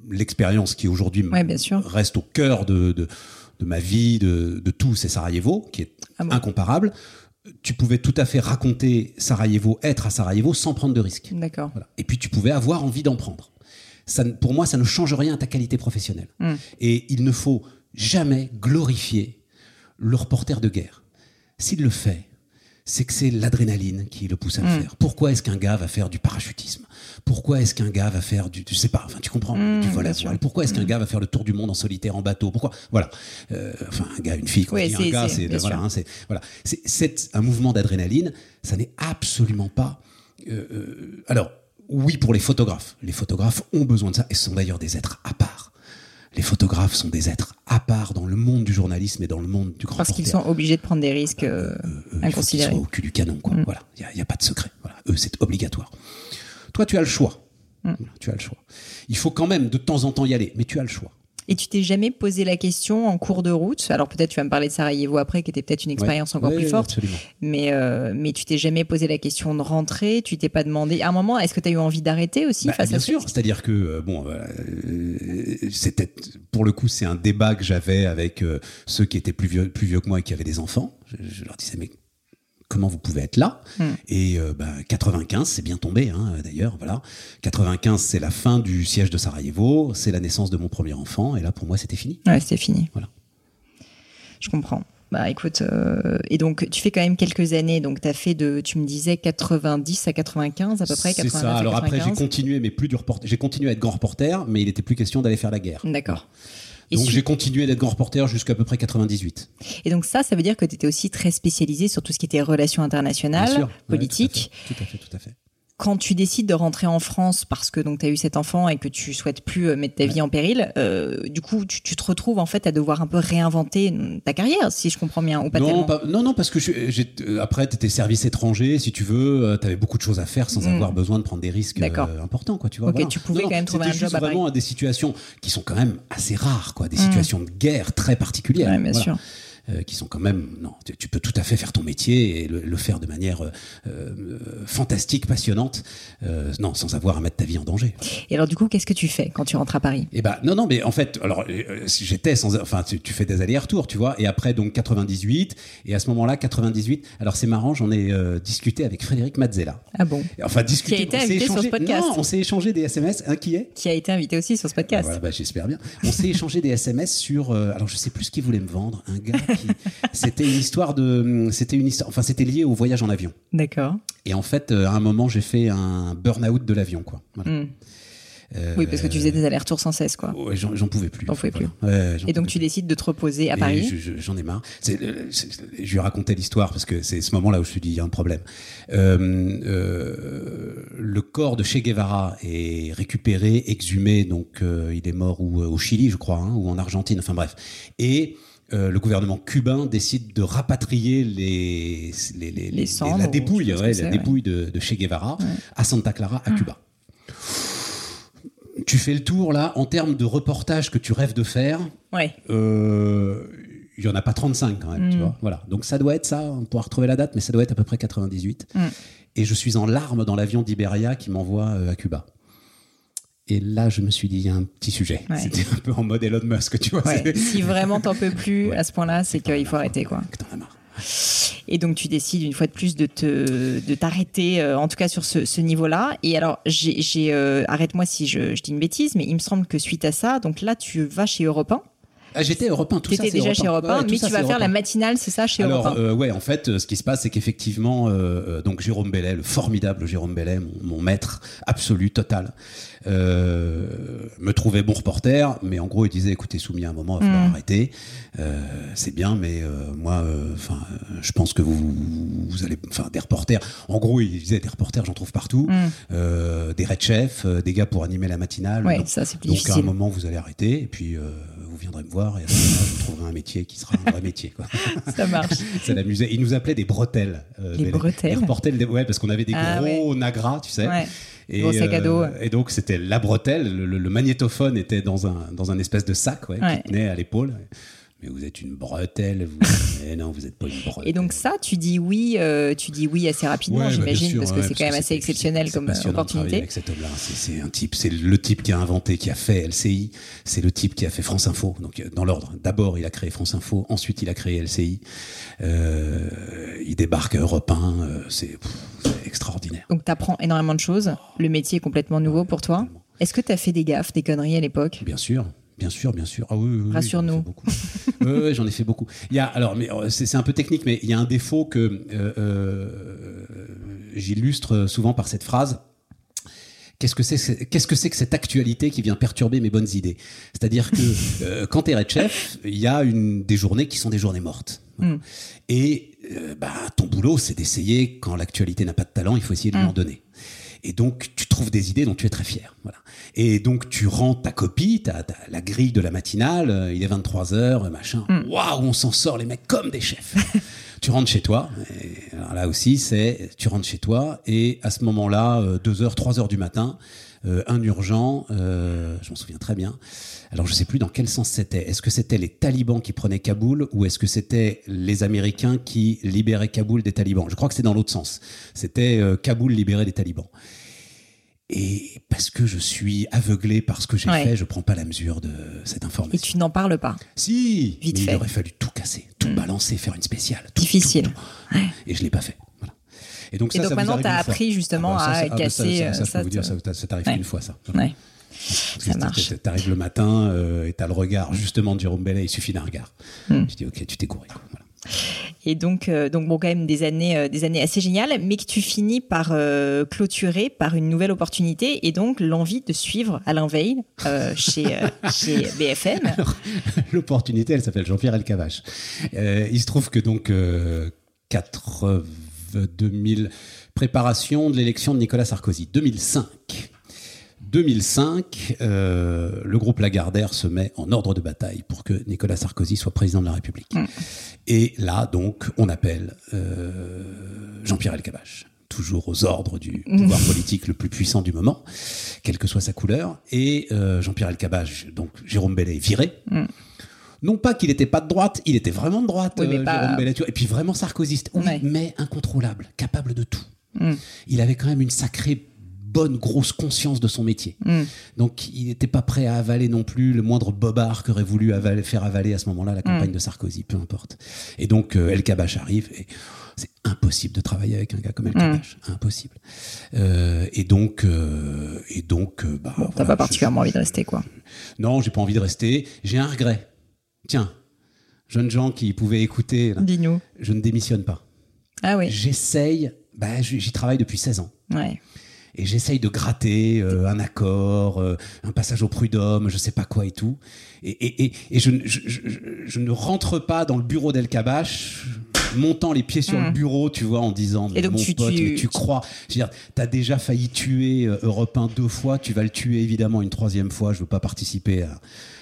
l'expérience qui aujourd'hui Ouais, reste au cœur de, de, de ma vie, de, de tout, c'est Sarajevo, qui est Ah bon incomparable. Tu pouvais tout à fait raconter Sarajevo, être à Sarajevo sans prendre de risques. D'accord. Voilà. Et puis tu pouvais avoir envie d'en prendre. Ça, pour moi, ça ne change rien à ta qualité professionnelle. Mm. Et il ne faut jamais glorifier le reporter de guerre. S'il le fait, c'est que c'est l'adrénaline qui le pousse à le Mm. faire. Pourquoi est-ce qu'un gars va faire du parachutisme? Pourquoi est-ce qu'un gars va faire du, tu sais pas, enfin tu comprends, Mm, du vol à voile Pourquoi est-ce qu'un gars va faire le tour du monde en solitaire en bateau? Pourquoi? Voilà. Euh, enfin un gars, une fille, quand Oui, je dis un gars, c'est- c'est voilà, hein, c'est voilà, c'est un mouvement d'adrénaline. Ça n'est absolument pas. euh, euh, alors oui pour les photographes. Les photographes ont besoin de ça et ce sont d'ailleurs des êtres à part. Les photographes sont des êtres à part dans le monde du journalisme et dans le monde du grand Parce qu'ils sont obligés de prendre des risques euh, il faut qu'ils inconsidérés. soient au cul du canon, quoi. Mm. Voilà, il n'y a, pas de secret. Voilà. Eux, c'est obligatoire. Toi, tu as le choix. Mm. Tu as le choix. Il faut quand même de temps en temps y aller, mais tu as le choix. Et tu t'es jamais posé la question en cours de route Alors peut-être tu vas me parler de Sarajevo après, qui était peut-être une expérience encore Ouais, plus forte. Absolument. Mais, euh, mais tu t'es jamais posé la question de rentrer, tu t'es pas demandé. À un moment, est-ce que tu as eu envie d'arrêter aussi Bah, face bien à sûr, c'est-à-dire que euh, bon, euh, c'était pour le coup, c'est un débat que j'avais avec ceux qui étaient plus vieux, plus vieux que moi et qui avaient des enfants. Je, je leur disais mais comment vous pouvez être là Mm. Et euh, bah, 95, c'est bien tombé hein, d'ailleurs. Voilà, 95, c'est la fin du siège de Sarajevo, c'est la naissance de mon premier enfant, et là pour moi c'était fini. Ouais, c'était fini. Voilà. Je comprends. Bah écoute, euh, et donc tu fais quand même quelques années, donc tu as fait de, tu me disais 90 à 95 à peu près, C'est 89 ça. Alors après, j'ai 95. continué, mais plus du reporter. J'ai continué à être grand reporter, mais il était plus question d'aller faire la guerre. D'accord. Et, Donc j'ai continué d'être grand reporter jusqu'à peu près 98. et donc ça, ça veut dire que tu étais aussi très spécialisé sur tout ce qui était relations internationales, sûr. Ouais, politique. tout à fait, tout à fait. Tout à fait. Quand tu décides de rentrer en France parce que donc tu as eu cet enfant et que tu souhaites plus euh, mettre ta vie en péril, euh, du coup tu, tu te retrouves en fait à devoir un peu réinventer mm, ta carrière, si je comprends bien, ou pas non, pas- non, non, parce que je- euh, après, tu étais service étranger, si tu veux, tu avais beaucoup de choses à faire sans Mm. avoir besoin de prendre des risques euh, importants, quoi, tu vois. Ok, voilà. tu pouvais Non, quand même trouver un job à vraiment à des situations qui sont quand même assez rares, quoi, des situations de guerre très particulières. Ouais, bien Voilà. sûr. Euh, qui sont quand même non, tu, tu peux tout à fait faire ton métier et le, le faire de manière euh, euh, fantastique, passionnante, euh, non, sans avoir à mettre ta vie en danger. Et alors, du coup, qu'est-ce que tu fais quand tu rentres à Paris? Eh ben non non mais en fait alors j'étais sans enfin tu, tu fais des allers-retours tu vois et après donc 98 et à ce moment-là 98 alors c'est marrant j'en ai discuté avec Frédéric Mazzella Ah bon? Enfin discuté Qui a été on invité sur ce podcast. non on s'est échangé des SMS un qui est? Qui a été invité aussi sur ce podcast. voilà, bah, j'espère bien. On s'est échangé des SMS sur. alors, je sais plus ce qu'il voulait me vendre. Un gars qui. C'était une histoire de. C'était une histoire. Enfin, c'était lié au voyage en avion. D'accord. Et en fait, euh, à un moment, j'ai fait un burn-out de l'avion, quoi. Voilà. Hmm. Euh, Oui, parce que tu faisais des allers-retours sans cesse, quoi. ouais, j'en j'en pouvais plus. T'en pouvais plus. Ouais, j'en Et donc, tu décides de te reposer à et Paris. je- je- J'en ai marre. Euh, je lui ai raconté l'histoire parce que c'est ce moment-là où je me suis dit il y a un problème. Euh, euh, le corps de Che Guevara est récupéré, exhumé, donc il est mort ou, au Chili, je crois, hein, ou en Argentine, enfin bref. Et euh, le gouvernement cubain décide de rapatrier les, les, les- les- cendres, la ou dépouille, ouais, la de, de Che Guevara à Santa Clara, à Cuba. Tu fais le tour là en termes de reportage que tu rêves de faire Ouais. euh, il y en a pas 35 quand même, tu Mm. vois. Voilà. Donc ça doit être ça, on pourra retrouver la date, mais ça doit être à peu près 98. Mm. Et je suis en larmes dans l'avion d'Iberia qui m'envoie euh, à Cuba. Et là, je me suis dit, il y a un petit sujet. Ouais. C'était un peu en mode Elon Musk, tu vois. Ouais. si vraiment t'en peux plus Ouais. à ce point-là, c'est qu'il faut arrêter, quoi. que t'en as marre. Et donc tu décides une fois de plus de te de t'arrêter, euh, en tout cas sur ce, ce niveau-là. Et alors j'ai j'ai, euh, arrête-moi si je, je dis une bêtise, mais il me semble que suite à ça, donc là tu vas chez Europe 1. Ah, j'étais Europe 1, tout ça. T'étais déjà Europe chez 1. Europe 1, Ouais, mais ça, tu vas faire la 1. matinale, c'est ça, chez Alors, Europe 1. euh, ouais, en fait, ce qui se passe, c'est qu'effectivement, euh, euh, donc Jérôme Bellet, le formidable Jérôme Bellet, mon, mon maître absolu, total, euh, me trouvait bon reporter, mais en gros, il disait, écoutez, soumis à un moment, il va falloir Mm. arrêter. C'est bien, mais moi, enfin, je pense que vous, vous allez, enfin, des reporters. En gros, il disait des reporters, j'en trouve partout, Mm. euh, des red chefs, des gars pour animer la matinale. Ouais, Donc, ça c'est plus donc à un moment, vous allez arrêter, et puis vous viendrez me voir, et à ce moment-là, je vous trouverai un métier qui sera un vrai métier. Quoi. Ça marche. Ça l'amusait. Il nous appelait des bretelles. euh, Les bretelles Il reportait le- ouais, parce qu'on avait des Ah, gros nagras, tu sais. Ouais. Et, Gros sac à dos. euh, et donc c'était la bretelle. Le, le- le magnétophone était dans un dans un espèce de sac, ouais, Ouais. qui tenait à l'épaule. Mais vous êtes une bretelle. Vous... mais non, vous n'êtes pas une bretelle. Et donc ça, tu dis oui, euh, tu dis oui assez rapidement, Ouais, bah, j'imagine, sûr, parce que ouais, c'est quand même assez exceptionnel comme euh, opportunité. Avec cet homme-là, c'est un type, c'est le type qui a inventé, qui a fait LCI, c'est le type qui a fait France Info. Donc euh, dans l'ordre, d'abord il a créé France Info, ensuite il a créé LCI. Euh, il débarque à Europe 1, euh, c'est extraordinaire. Donc tu apprends énormément de choses. Le métier est complètement nouveau pour toi. Est-ce que tu as fait des gaffes, des conneries à l'époque? Bien sûr. Bien sûr, bien sûr. Ah oui, oui, oui, Rassure-nous. j'en ai fait beaucoup. Oui, oui, j'en ai fait beaucoup. Il y a, alors, mais euh, c'est un peu technique, mais il y a un défaut que euh, euh, j'illustre souvent par cette phrase. Qu'est-ce que c'est qu'est-ce que c'est que cette actualité qui vient perturber mes bonnes idées? C'est-à-dire que euh, quand t'es red chef, il y a une des journées qui sont des journées mortes. Voilà. Mm. Et bah ton boulot, c'est d'essayer quand l'actualité n'a pas de talent, il faut essayer de lui Mm. en donner. Et donc tu trouves des idées dont tu es très fier. Voilà. Et donc tu rends ta copie, ta, ta- la grille de la matinale, euh, il est 23 heures, machin. Mm. Waouh, on s'en sort les mecs comme des chefs. tu rentres chez toi. Et alors là aussi, c'est tu rentres chez toi et à ce moment-là, 2 heures, 3 heures du matin, euh, un urgent, euh, je m'en souviens très bien. Alors je sais plus dans quel sens c'était. Est-ce que c'était les talibans qui prenaient Kaboul ou est-ce que c'était les Américains qui libéraient Kaboul des talibans? Je crois que c'est dans l'autre sens. C'était euh, Kaboul libéré des talibans. Et parce que je suis aveuglé par ce que j'ai Ouais. fait, je prends pas la mesure de cette Et information. tu n'en parles pas. Si, Vite mais fait. il aurait fallu tout casser, tout Mm. balancer, faire une spéciale. tout, Difficile. tout, tout. Et je l'ai pas fait. Et donc, ça, et donc ça maintenant, tu as appris justement ah, bah, ça, à casser. Bah, ça, ça, euh, je peux vous dire, ça, t'arrive ouais. une fois, ça. Ouais. Ça marche. T'arrives le matin euh, et t'as le regard justement de Jérôme Bellet, il suffit d'un regard. Mm. Tu dis, ok, tu t'es couru. Voilà. Et donc, euh, donc bon, quand même des années, euh, des années assez géniales, mais que tu finis par euh, clôturer par une nouvelle opportunité et donc l'envie de suivre Alain Veil euh, chez, euh, chez, BFM. L'opportunité, elle s'appelle Jean-Pierre Elkavache. il se trouve que donc 80 2000, préparation de l'élection de Nicolas Sarkozy, 2005. 2005, euh, le groupe Lagardère se met en ordre de bataille pour que Nicolas Sarkozy soit président de la République. Mm. Et là, donc, on appelle euh, Jean-Pierre Elkabbach, toujours aux ordres du mm. pouvoir politique le plus puissant du moment, quelle que soit sa couleur. Et euh, Jean-Pierre Elkabbach, donc Jérôme Bellet, est viré. Mm. Non pas qu'il n'était pas de droite, il était vraiment de droite, Oui, euh, pas- Jérôme Bellature. Et puis vraiment sarkozyste. Oui, Ouais. mais incontrôlable, capable de tout. Mm. Il avait quand même une sacrée bonne grosse conscience de son métier. Mm. Donc il n'était pas prêt à avaler non plus le moindre bobard qu'aurait voulu avaler- faire avaler à ce moment-là la campagne Mm. de Sarkozy, peu importe. Et donc euh, El Kabash arrive et c'est impossible de travailler avec un gars comme El Mm. Kabash, impossible. Euh, et donc euh, et donc bah, Bon, t'as pas je- particulièrement envie de rester, quoi. non, j'ai pas envie de rester. J'ai un regret. Tiens, jeunes gens qui pouvaient écouter, là, je ne démissionne pas. Ah oui. J'essaye, bah, j'y travaille depuis 16 ans. Ouais. Et j'essaye de gratter euh, un accord, euh, un passage au prud'homme, je sais pas quoi et tout. Et, et, et, et je, ne- je, je- je- je ne rentre pas dans le bureau d'El Kabash, montant les pieds sur le bureau, tu vois, en disant Et donc mon tu- pote, tu- mais tu crois. Je veux dire, t'as déjà failli tuer euh, Europe 1 deux fois, tu vas le tuer évidemment une troisième fois. Je veux pas participer à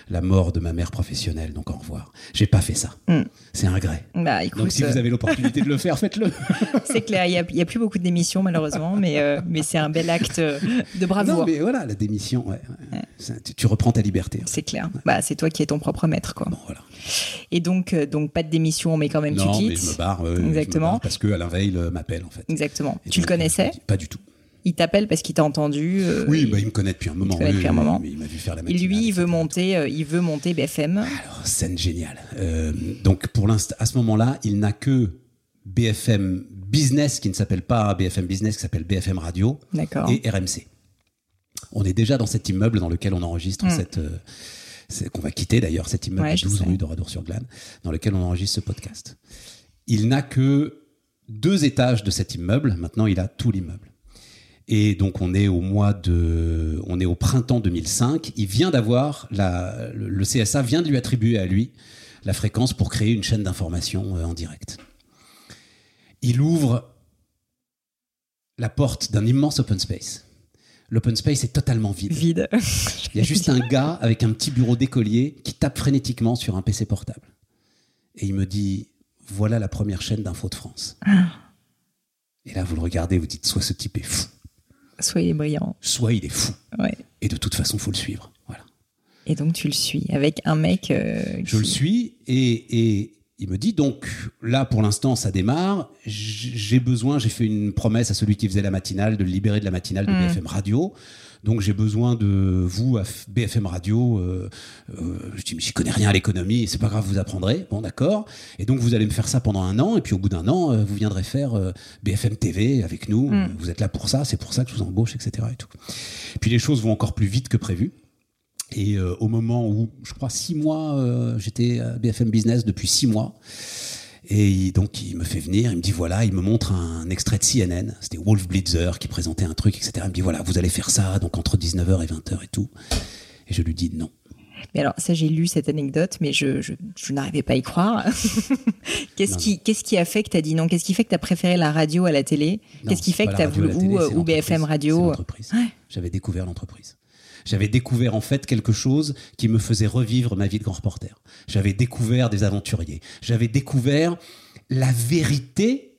la mort de ma mère professionnelle, donc au revoir. J'ai pas fait ça. Mm. C'est un regret. Bah écoute, Donc si vous euh, avez l'opportunité de le faire, faites-le. c'est clair, il y a, plus beaucoup d'émissions malheureusement, mais, euh, mais c'est un bel acte de bravoure. Non, mais voilà, la démission, ouais, ouais. Ça, tu, tu reprends ta liberté. C'est clair. Bah, c'est toi qui es ton propre maître, quoi. Bon, voilà. Et donc, euh, donc pas de démission, mais quand même non, tu mais quittes. je me barre. ouais, je me Exactement. barre parce que Alain Veil euh, m'appelle en fait. Exactement. Et tu le donc, euh, connaissais Pas du tout. Il t'appelle parce qu'il t'a entendu. euh, Oui, il- bah, il me connaît depuis un moment. oui, depuis un moment. il m'a vu faire la et matinale. lui, il veut monter, euh, il veut monter BFM. Alors, scène géniale. Euh, donc, pour l'instant, à ce moment-là, il n'a que BFM Business, qui ne s'appelle pas BFM Business, qui s'appelle BFM Radio, D'accord. et RMC. On est déjà dans cet immeuble dans lequel on enregistre Mm. cette. euh, qu'on va quitter d'ailleurs, cet immeuble Ouais, à je 12 sais. rue de Radour-sur-Glane, dans lequel on enregistre ce podcast. Il n'a que deux étages de cet immeuble. Maintenant, il a tout l'immeuble. Et donc, on est au mois de, on est au printemps 2005. Il vient d'avoir la, le, CSA vient de lui attribuer à lui la fréquence pour créer une chaîne d'information euh, en direct. Il ouvre la porte d'un immense open space. L'open space est totalement vide. Vide. Il y a juste un gars avec un petit bureau d'écolier qui tape frénétiquement sur un PC portable. Et il me dit Voilà la première chaîne d'info de France. Et là, vous le regardez, vous dites Soit ce type est fou, Soyez brillant. soit il est fou. Ouais. Et de toute façon, faut le suivre. Voilà. Et donc tu le suis avec un mec. euh, Je le suis et, et il me dit donc là pour l'instant ça démarre. J'ai besoin, j'ai fait une promesse à celui qui faisait la matinale de le libérer de la matinale de Mm. BFM Radio. Donc j'ai besoin de vous à BFM Radio. Euh, euh, je dis mais j'y connais rien à l'économie, c'est pas grave, vous apprendrez. Bon d'accord. Et donc vous allez me faire ça pendant un an et puis au bout d'un an euh, vous viendrez faire euh, BFM TV avec nous. Mm. Vous êtes là pour ça, c'est pour ça que je vous embauche, etc. Et tout. Puis les choses vont encore plus vite que prévu. Et euh, au moment où, je crois, six mois, euh, j'étais à BFM Business depuis six mois. Et donc, il me fait venir, il me dit voilà, il me montre un extrait de CNN. C'était Wolf Blitzer qui présentait un truc, etc. Il me dit voilà, vous allez faire ça, donc entre 19h et 20h et tout. Et je lui dis non. Mais alors, ça, j'ai lu cette anecdote, mais je, je, je n'arrivais pas à y croire. qu'est-ce, qui, qu'est-ce qui a fait que tu as dit non? Qu'est-ce qui fait que tu as préféré la radio à la télé? Qu'est-ce qui fait que tu as voulu. Ou. BFM Radio? J'avais découvert l'entreprise. J'avais découvert en fait quelque chose qui me faisait revivre ma vie de grand reporter. J'avais découvert des aventuriers. J'avais découvert la vérité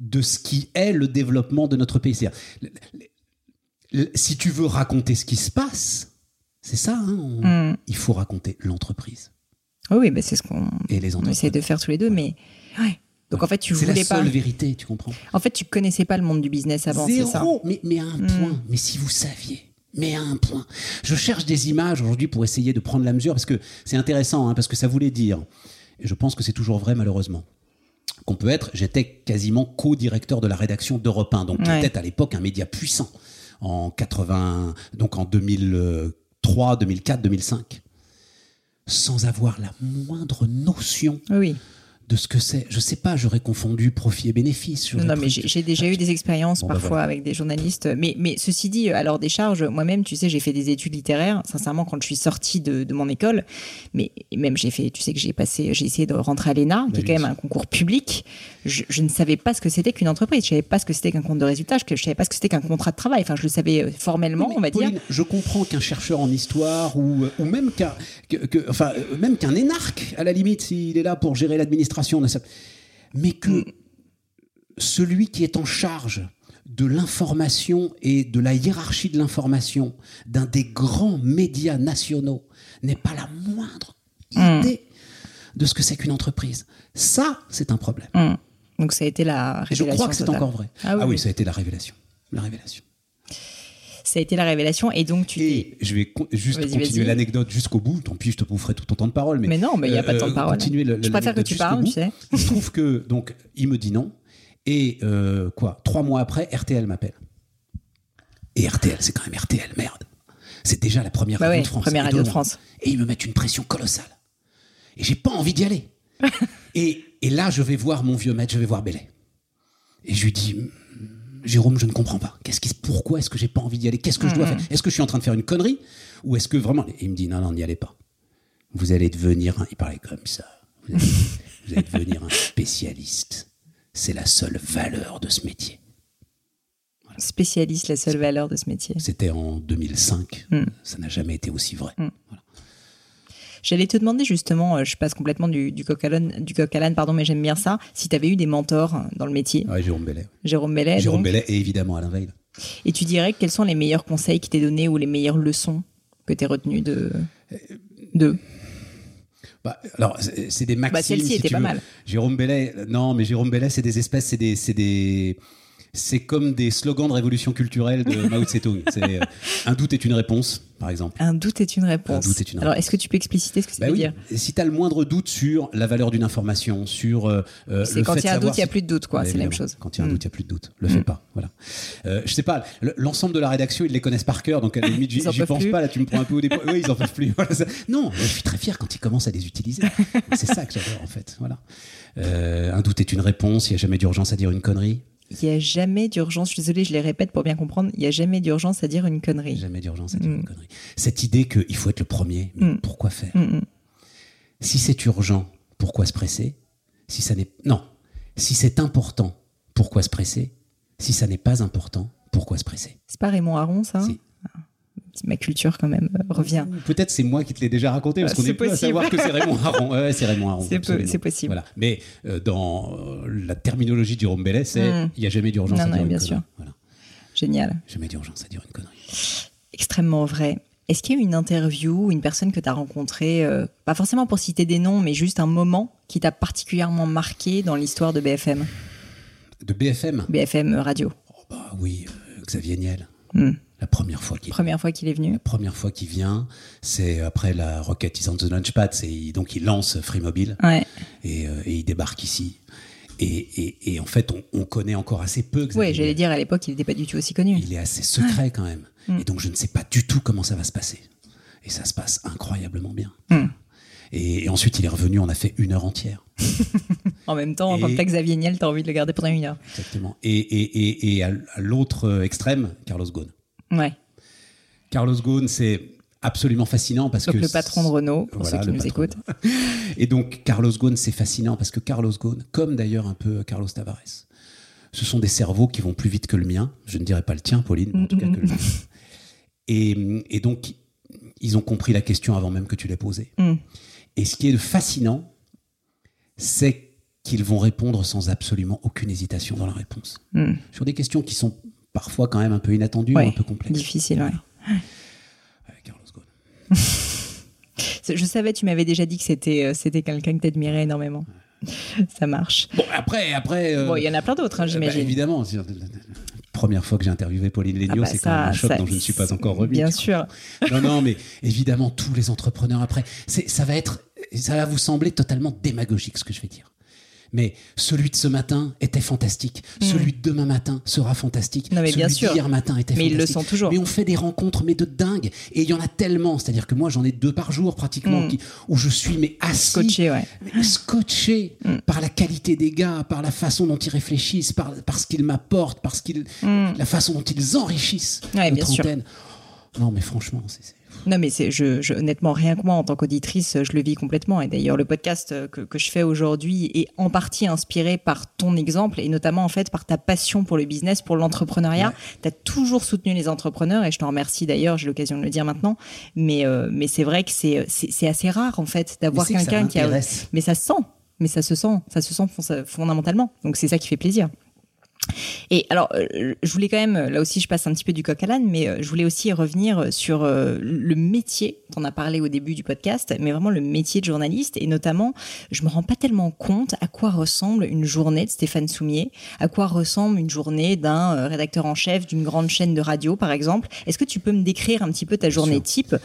de ce qui est le développement de notre pays. Si tu veux raconter ce qui se passe, c'est ça, hein, on- Hmm. il faut raconter l'entreprise Oh oui, bah, c'est ce qu'on essaie de faire tous les deux, mais. Ouais. Donc en fait, tu C'est la voulais seule pas. vérité, tu comprends En fait, tu connaissais pas le monde du business avant, c'est ça mais, mais à un Hmm. point. Mais si vous saviez. Mais à un point. Je cherche des images aujourd'hui pour essayer de prendre la mesure, parce que c'est intéressant, hein, parce que ça voulait dire, et je pense que c'est toujours vrai malheureusement, qu'on peut être, j'étais quasiment co-directeur de la rédaction d'Europe 1, donc qui Ouais. était à l'époque un média puissant, en 80, donc en 2003, 2004, 2005, sans avoir la moindre notion oui. De ce que c'est. Je sais pas, j'aurais confondu profit et bénéfice. Non, non, mais j'ai déjà eu des expériences Bon, bah, parfois voilà. avec des journalistes. Mais, mais ceci dit, à leur décharge, moi-même, tu sais, j'ai fait des études littéraires. Sincèrement, quand je suis sortie de, de mon école, mais même j'ai fait, tu sais que j'ai passé, j'ai essayé de rentrer à l'ENA, qui est quand même un concours public. Je, je ne savais pas ce que c'était qu'une entreprise. Je savais pas ce que c'était qu'un compte de résultat. Je, je savais pas ce que c'était qu'un contrat de travail. Enfin, je le savais euh, formellement, Oui, on va dire. Pauline, Je comprends qu'un chercheur en histoire ou, ou même qu'un que, que- enfin, euh, même qu'un énarque, à la limite, s'il est là pour gérer l'administration, mais que Mm. celui qui est en charge de l'information et de la hiérarchie de l'information d'un des grands médias nationaux n'ait pas la moindre Mm. idée de ce que c'est qu'une entreprise. Ça, c'est un problème. Hum. Donc ça a été la Et je révélation. crois que c'est encore vrai. Ah oui, oui. ça a été la révélation. La révélation. Ça a été la révélation. Et donc tu. Et je vais con- juste continuer l'anecdote jusqu'au bout. Tant pis, je te boufferai tout ton temps de parole. Mais, Mais non, mais il n'y a pas de temps de parole. continuer Je préfère que tu parles, tu sais. Se trouve que, donc, il me dit non. Et euh, quoi Trois mois après, RTL m'appelle. Et RTL, c'est quand même RTL, merde. C'est déjà la première Bah radio ouais, de France. première radio de. France. Et ils me mettent une pression colossale. Et j'ai pas envie d'y aller. et, et là, je vais voir mon vieux maître, je vais voir Bellet. Et je lui dis, Jérôme, je ne comprends pas. Qu'est-ce qui, pourquoi est-ce que j'ai pas envie d'y aller? Qu'est-ce que je dois faire? Est-ce que je suis en train de faire une connerie? Ou est-ce que vraiment Et il me dit, non, non, n'y allez pas. Vous allez devenir un... Il parlait comme ça. Vous allez, vous allez devenir un spécialiste. C'est la seule valeur de ce métier. Spécialiste, la seule valeur de ce métier. C'était en 2005. Mm. Ça n'a jamais été aussi vrai. J'allais te demander justement, euh, je passe complètement du, du coq à l'âne, du coq à l'âne, pardon, mais j'aime bien ça. Si tu avais eu des mentors euh, dans le métier, Ouais, Jérôme Bellet. Jérôme Bellet, Jérôme Bellet et évidemment Alain Veil. et tu dirais quels sont les meilleurs conseils qui t'aient donnés ou les meilleures leçons que tu as retenues de de? Bah, alors, c'est des maximes. Bah, celle-ci si était pas veux. mal. Jérôme Bellet, non, mais Jérôme Bellet, c'est des espèces, c'est des, c'est des, c'est comme des slogans de révolution culturelle de Mao Tse-tung. C'est euh, un doute est une réponse, par exemple. Un doute est une réponse. Un doute est une Alors, est-ce que tu peux expliciter ce que ça Bah veut oui. dire? Et si tu as le moindre doute sur la valeur d'une information, sur euh, euh, C'est le quand il y a un doute, il y a plus de doute, quoi. Bah, C'est la même chose. Quand il y a un Mm. doute, il n'y a plus de doute. Le fais pas. Voilà. Euh, je sais pas. le- L'ensemble de la rédaction, ils les connaissent par cœur, donc à la limite, j'y pense plus. pas. Là, tu me prends un peu au dépôt. Oui, ils en peuvent plus. Voilà, ça. Non, je suis très fier quand ils commencent à les utiliser. C'est ça que j'adore en fait. Voilà. Euh, un doute est une réponse. Il n'y a jamais d'urgence à dire une connerie. Il n'y a jamais d'urgence, je suis désolée, je les répète pour bien comprendre, il n'y a jamais d'urgence à dire une connerie. Jamais d'urgence à dire Mm. une connerie. Cette idée qu'il faut être le premier, mais Mm. pourquoi faire Mm, mm. Si c'est urgent, pourquoi se presser? Si ça n'est non. Si c'est important, pourquoi se presser? Si ça n'est pas important, pourquoi se presser? C'est pas Raymond Aron, ça? Si. Ma culture, quand même, euh, revient. Ou Peut-être c'est moi qui te l'ai déjà raconté parce Ah, qu'on est à savoir que c'est Raymond Aron. C'est Raymond Aron. C'est possible. Voilà. Mais euh, dans euh, la terminologie de Jérôme Bellet, c'est il Mm. n'y a jamais d'urgence Non, à non, dire une bien connerie. sûr. Voilà. Génial. Jamais d'urgence à dire une connerie. Extrêmement vrai. Est-ce qu'il y a eu une interview ou une personne que tu as rencontrée, euh, pas forcément pour citer des noms, mais juste un moment qui t'a particulièrement marqué dans l'histoire de BFM De BFM BFM Radio. Oh, bah oui, euh, Xavier Niel. Hmm. La première fois qu'il Première fois qu'il est venu. La première fois qu'il vient, c'est après la Rocket is on the Launchpad. C'est donc il lance Free Mobile Ouais. et, euh, et il débarque ici. Et, et- et en fait, on, on connaît encore assez peu. Ouais, j'allais dire à l'époque, il n'était pas du tout aussi connu. Il est assez secret quand même. Mm. Et donc je ne sais pas du tout comment ça va se passer. Et ça se passe incroyablement bien. Mm. Et, ensuite, il est revenu, on a fait une heure entière. En même temps, Et- quand t'as Xavier Niel, t'as envie de le garder pendant une heure. Exactement. Et, et, et, et à, l'autre extrême, Carlos Ghosn. Ouais. Carlos Ghosn, c'est absolument fascinant parce Donc que le patron de Renault, pour Voilà, ceux qui nous écoutent. Et donc Carlos Ghosn, c'est fascinant parce que Carlos Ghosn, comme d'ailleurs un peu Carlos Tavares, ce sont des cerveaux qui vont plus vite que le mien. Je ne dirais pas le tien, Pauline, mais en tout cas que le mien. Et, et donc, ils ont compris la question avant même que tu l'aies posée. Mm. Et ce qui est fascinant, c'est qu'ils vont répondre sans absolument aucune hésitation dans la réponse. Mm. Sur des questions qui sont parfois quand même un peu Ouais, ou un peu complexes. Difficile, ouais. Carlos Ghosn. Je savais, tu m'avais déjà dit que c'était euh, c'était quelqu'un que t'admirais énormément. Ça marche. Bon, après, après. euh, Bon, il y en a plein d'autres, hein, Bah, j'imagine. évidemment. c'est- Première fois que j'ai interviewé Pauline Léniaud, Ah bah c'est quand même un choc ça- dont je ne suis pas encore remis. Bien sûr. Non, non, mais évidemment, tous les entrepreneurs après, ça va être, ça va vous sembler totalement démagogique ce que je vais dire. Mais celui de ce matin était fantastique. Celui de demain matin sera fantastique. Non, mais celui bien sûr. d'hier matin était Mais ils le fantastique. sont toujours. Mais on fait des rencontres, mais de dingue. Et il y en a tellement. C'est-à-dire que moi, j'en ai deux par jour pratiquement, Mm. qui- où je suis mais assis Scotché, ouais. mais scotché Mm. par la qualité des gars, par la façon dont ils réfléchissent, par, par ce qu'ils m'apportent, par ce qu'ils, la façon dont ils enrichissent. Ouais, notre bien sûr. antenne. Non, mais franchement, c'est- Non, mais c'est, je, je- honnêtement, rien que moi, en tant qu'auditrice, je le vis complètement. Et d'ailleurs, le podcast euh, que, que je fais aujourd'hui est en partie inspiré par ton exemple et notamment, en fait, par ta passion pour le business, pour l'entrepreneuriat. Ouais. Tu as toujours soutenu les entrepreneurs et je t'en remercie d'ailleurs, j'ai l'occasion de le dire maintenant. Mais, euh, mais c'est vrai que c'est, c'est, assez rare, en fait, d'avoir quelqu'un qui a. Mais ça se sent. Mais ça se sent. Ça se sent fon- fondamentalement. Donc, c'est ça qui fait plaisir. Et alors, euh, je voulais quand même, là aussi, je passe un petit peu du coq à l'âne, mais euh, je voulais aussi revenir sur euh, le métier dont on a parlé au début du podcast, mais vraiment le métier de journaliste. Et notamment, je me rends pas tellement compte à quoi ressemble une journée de Stéphane Soumier, à quoi ressemble une journée d'un rédacteur en chef d'une grande chaîne de radio, par exemple. Est-ce que tu peux me décrire un petit peu ta journée type?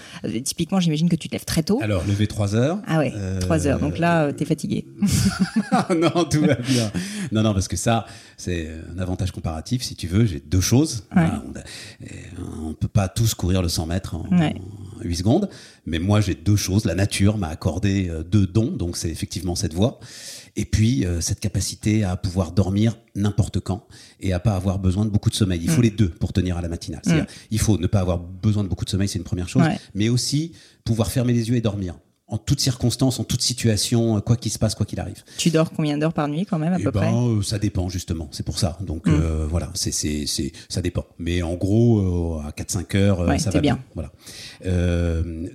Typiquement, j'imagine que tu te lèves très tôt. Alors, lever 3 heures. Ah ouais, 3 heures. Donc là, tu es fatigué. non, tout va bien. Non, non, parce que ça, c'est un avantage comparatif, si tu veux. J'ai deux choses. on ne peut pas tous courir le 100 mètres en, 8 secondes. Mais moi, j'ai deux choses. La nature m'a accordé euh, deux dons, donc c'est effectivement cette voie. Et puis, euh, cette capacité à pouvoir dormir n'importe quand et à pas avoir besoin de beaucoup de sommeil. Il faut mm. les deux pour tenir à la matinale. Mm. Il faut ne pas avoir besoin de beaucoup de sommeil, c'est une première chose, mais aussi pouvoir fermer les yeux et dormir en toutes circonstances, en toute situation, quoi qu'il se passe, quoi qu'il arrive. Tu dors combien d'heures par nuit quand même à eh peu ben, près euh, Ça dépend justement, c'est pour ça. Donc mm. euh, voilà, c'est c'est c'est ça dépend. Mais en gros, euh, à 4-5 heures, ça va bien. Voilà.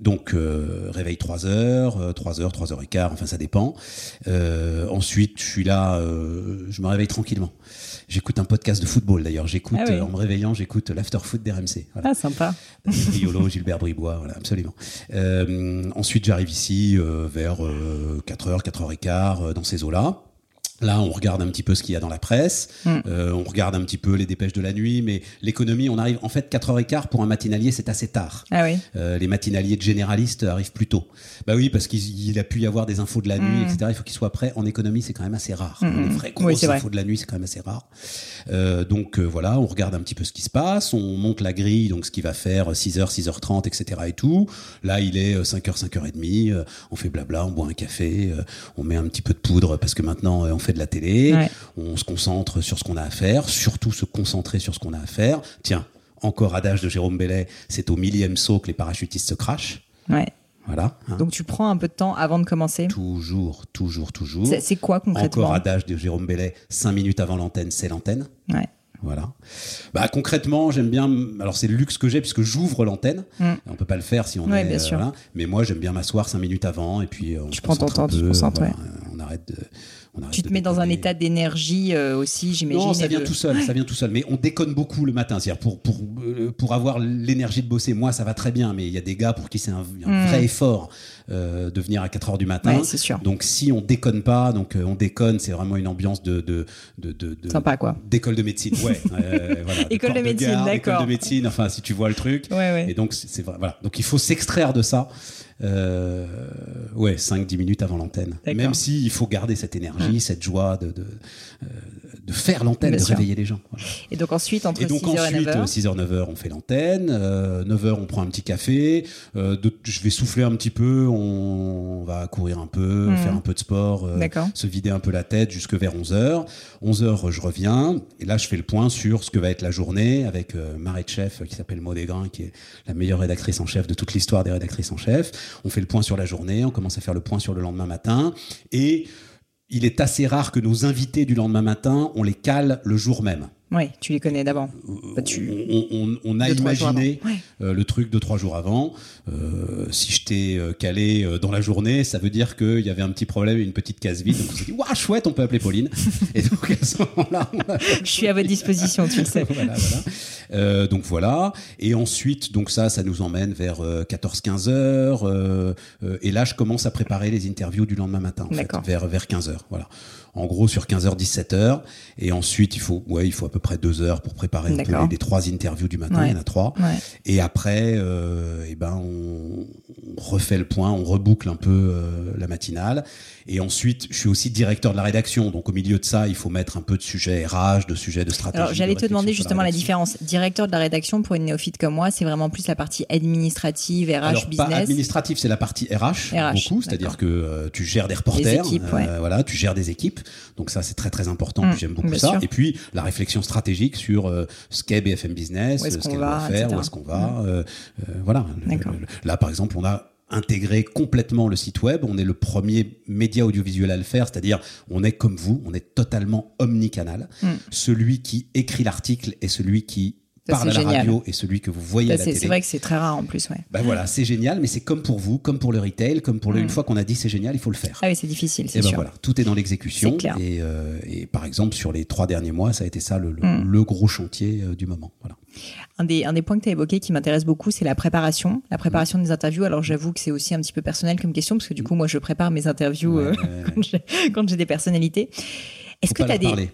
donc réveil 3 heures, 3 heures, 3 heures et quart, enfin ça dépend. ensuite, je suis là, je me réveille tranquillement. J'écoute un podcast de football d'ailleurs. J'écoute ah en me réveillant, j'écoute l'after foot d'RMC. Voilà. Ah sympa. Riolo, Gilbert Bribois, voilà, absolument. ensuite, j'arrive ici euh, vers 4h, euh, 4h15 euh, dans ces eaux-là. Là, on regarde un petit peu ce qu'il y a dans la presse, mm. euh, on regarde un petit peu les dépêches de la nuit, mais l'économie, on arrive en fait 4h15 pour un matinalier, c'est assez tard. Ah oui. euh, les matinaliers de généralistes arrivent plus tôt. Bah oui, parce qu'il a pu y avoir des infos de la nuit, mm. etc. Il faut qu'ils soient prêts. En économie, c'est quand même assez rare. Mm, les vraies grosses infos de la nuit, c'est quand même assez rare. Euh, donc euh, voilà, on regarde un petit peu ce qui se passe, on monte la grille, donc ce qui va faire 6h, 6h30, etc. et tout. Là, il est 5h, 5h30, on fait blabla, on boit un café, on met un petit peu de poudre parce que maintenant on fait de la télé, on se concentre sur ce qu'on a à faire, surtout se concentrer sur ce qu'on a à faire. Tiens, encore adage de Jérôme Bellet, c'est au millième saut que les parachutistes se crachent. Ouais. Voilà. Hein. Donc tu prends un peu de temps avant de commencer? Toujours, toujours, toujours. C'est quoi concrètement? Encore adage de Jérôme Bellet, cinq minutes avant l'antenne, c'est l'antenne. Ouais. Voilà. Bah concrètement, j'aime bien. Alors c'est le luxe que j'ai puisque j'ouvre l'antenne. Mm. On peut pas le faire si on est. Bien sûr. Mais moi, j'aime bien m'asseoir cinq minutes avant et puis euh, on tu prends ton temps, tu concentres. On arrête de tu te mets dans un état d'énergie euh, aussi, j'imagine. Non, ça vient tout seul, ça vient tout seul. Mais on déconne beaucoup le matin. C'est-à-dire pour pour euh, pour avoir l'énergie de bosser. Moi, ça va très bien, mais il y a des gars pour qui c'est un, hmm. vrai effort euh, de venir à 4 heures du matin. c'est sûr. Donc si on déconne pas, donc on déconne, c'est vraiment une ambiance de de de, de, sympa quoi. D'école de médecine, ouais. voilà, école de, médecine, d'accord. École de médecine, enfin si tu vois le truc. Ouais, ouais. Et donc c'est voilà. Donc il faut s'extraire de ça. Euh, ouais, 5-10 minutes avant l'antenne. Même s'il faut garder cette énergie, cette joie de, de, euh, de faire l'antenne, de réveiller les gens. Et donc ensuite, entre 6h et 9h 6h, 9h, on fait l'antenne. 9h, euh, on prend un petit café. Je vais souffler un petit peu. On, va courir un peu, hmm. faire un peu de sport, se vider un peu la tête jusque vers 11h. 11h, je reviens. Et là, je fais le point sur ce que va être la journée avec Marie de chef qui s'appelle Maud Desgrains, qui est la meilleure rédactrice en chef de toute l'histoire des rédactrices en chef. On fait le point sur la journée, on commence à faire le point sur le lendemain matin. Et il est assez rare que nos invités du lendemain matin, on les cale le jour même. Oui, tu les connais d'avant. Euh, on, a imaginé euh, le truc de trois jours avant. Euh, si je t'ai calé dans la journée, ça veut dire qu'il y avait un petit problème et une petite case vide. Donc on s'est dit, waouh, chouette, on peut appeler Pauline. Et donc à ce moment-là, je suis à votre disposition, tu le sais. donc voilà. Et ensuite, donc ça, ça nous emmène vers 14-15 heures. et là, je commence à préparer les interviews du lendemain matin, en fait, vers vers 15 heures. Voilà en gros sur 15h 17h et ensuite il faut ouais il faut à peu près deux heures pour préparer les, trois interviews du matin il y en a trois. Et après euh, et eh ben on, refait le point on reboucle un peu euh, la matinale. Et ensuite je suis aussi directeur de la rédaction. Donc au milieu de ça il faut mettre un peu de sujets RH de sujets de stratégie alors j'allais te demander justement la, différence. Directeur de la rédaction pour une néophyte comme moi c'est vraiment plus la partie administrative RH alors, business? pas administrative c'est la partie RH, beaucoup. C'est-à-dire que euh, tu gères des reporters voilà tu gères des équipes donc ça, c'est très très important. Mm, j'aime beaucoup ça. Et puis la réflexion stratégique sur euh, ce qu'est BFM Business, ce qu'elle va faire, où est-ce qu'on va. Mm. Euh, euh, voilà. là, par exemple, on a intégré complètement le site web. On est le premier média audiovisuel à le faire, c'est-à-dire on est comme vous, on est totalement omnicanal. Mm. Celui qui écrit l'article et celui qui Ça, parle à la génial. radio et celui que vous voyez Ça, à la c'est télé. c'est vrai que c'est très rare en plus, ouais. Ben voilà, c'est génial, mais c'est comme pour vous, comme pour le retail, comme pour le. Mm. Une fois qu'on a dit c'est génial, il faut le faire. Ah oui, c'est difficile, c'est ben sûr. voilà, tout est dans l'exécution. Et, euh, et par exemple, sur les trois derniers mois, ça a été ça le, le- Mm. le gros chantier euh, du moment. Voilà. Un des, un des points que tu as évoqué qui m'intéresse beaucoup, c'est la préparation. La préparation des interviews. Alors j'avoue que c'est aussi un petit peu personnel comme question, parce que du coup, moi, je prépare mes interviews Ouais, euh, ouais, ouais. quand j'ai- des personnalités. Est-ce que tu as des. parler.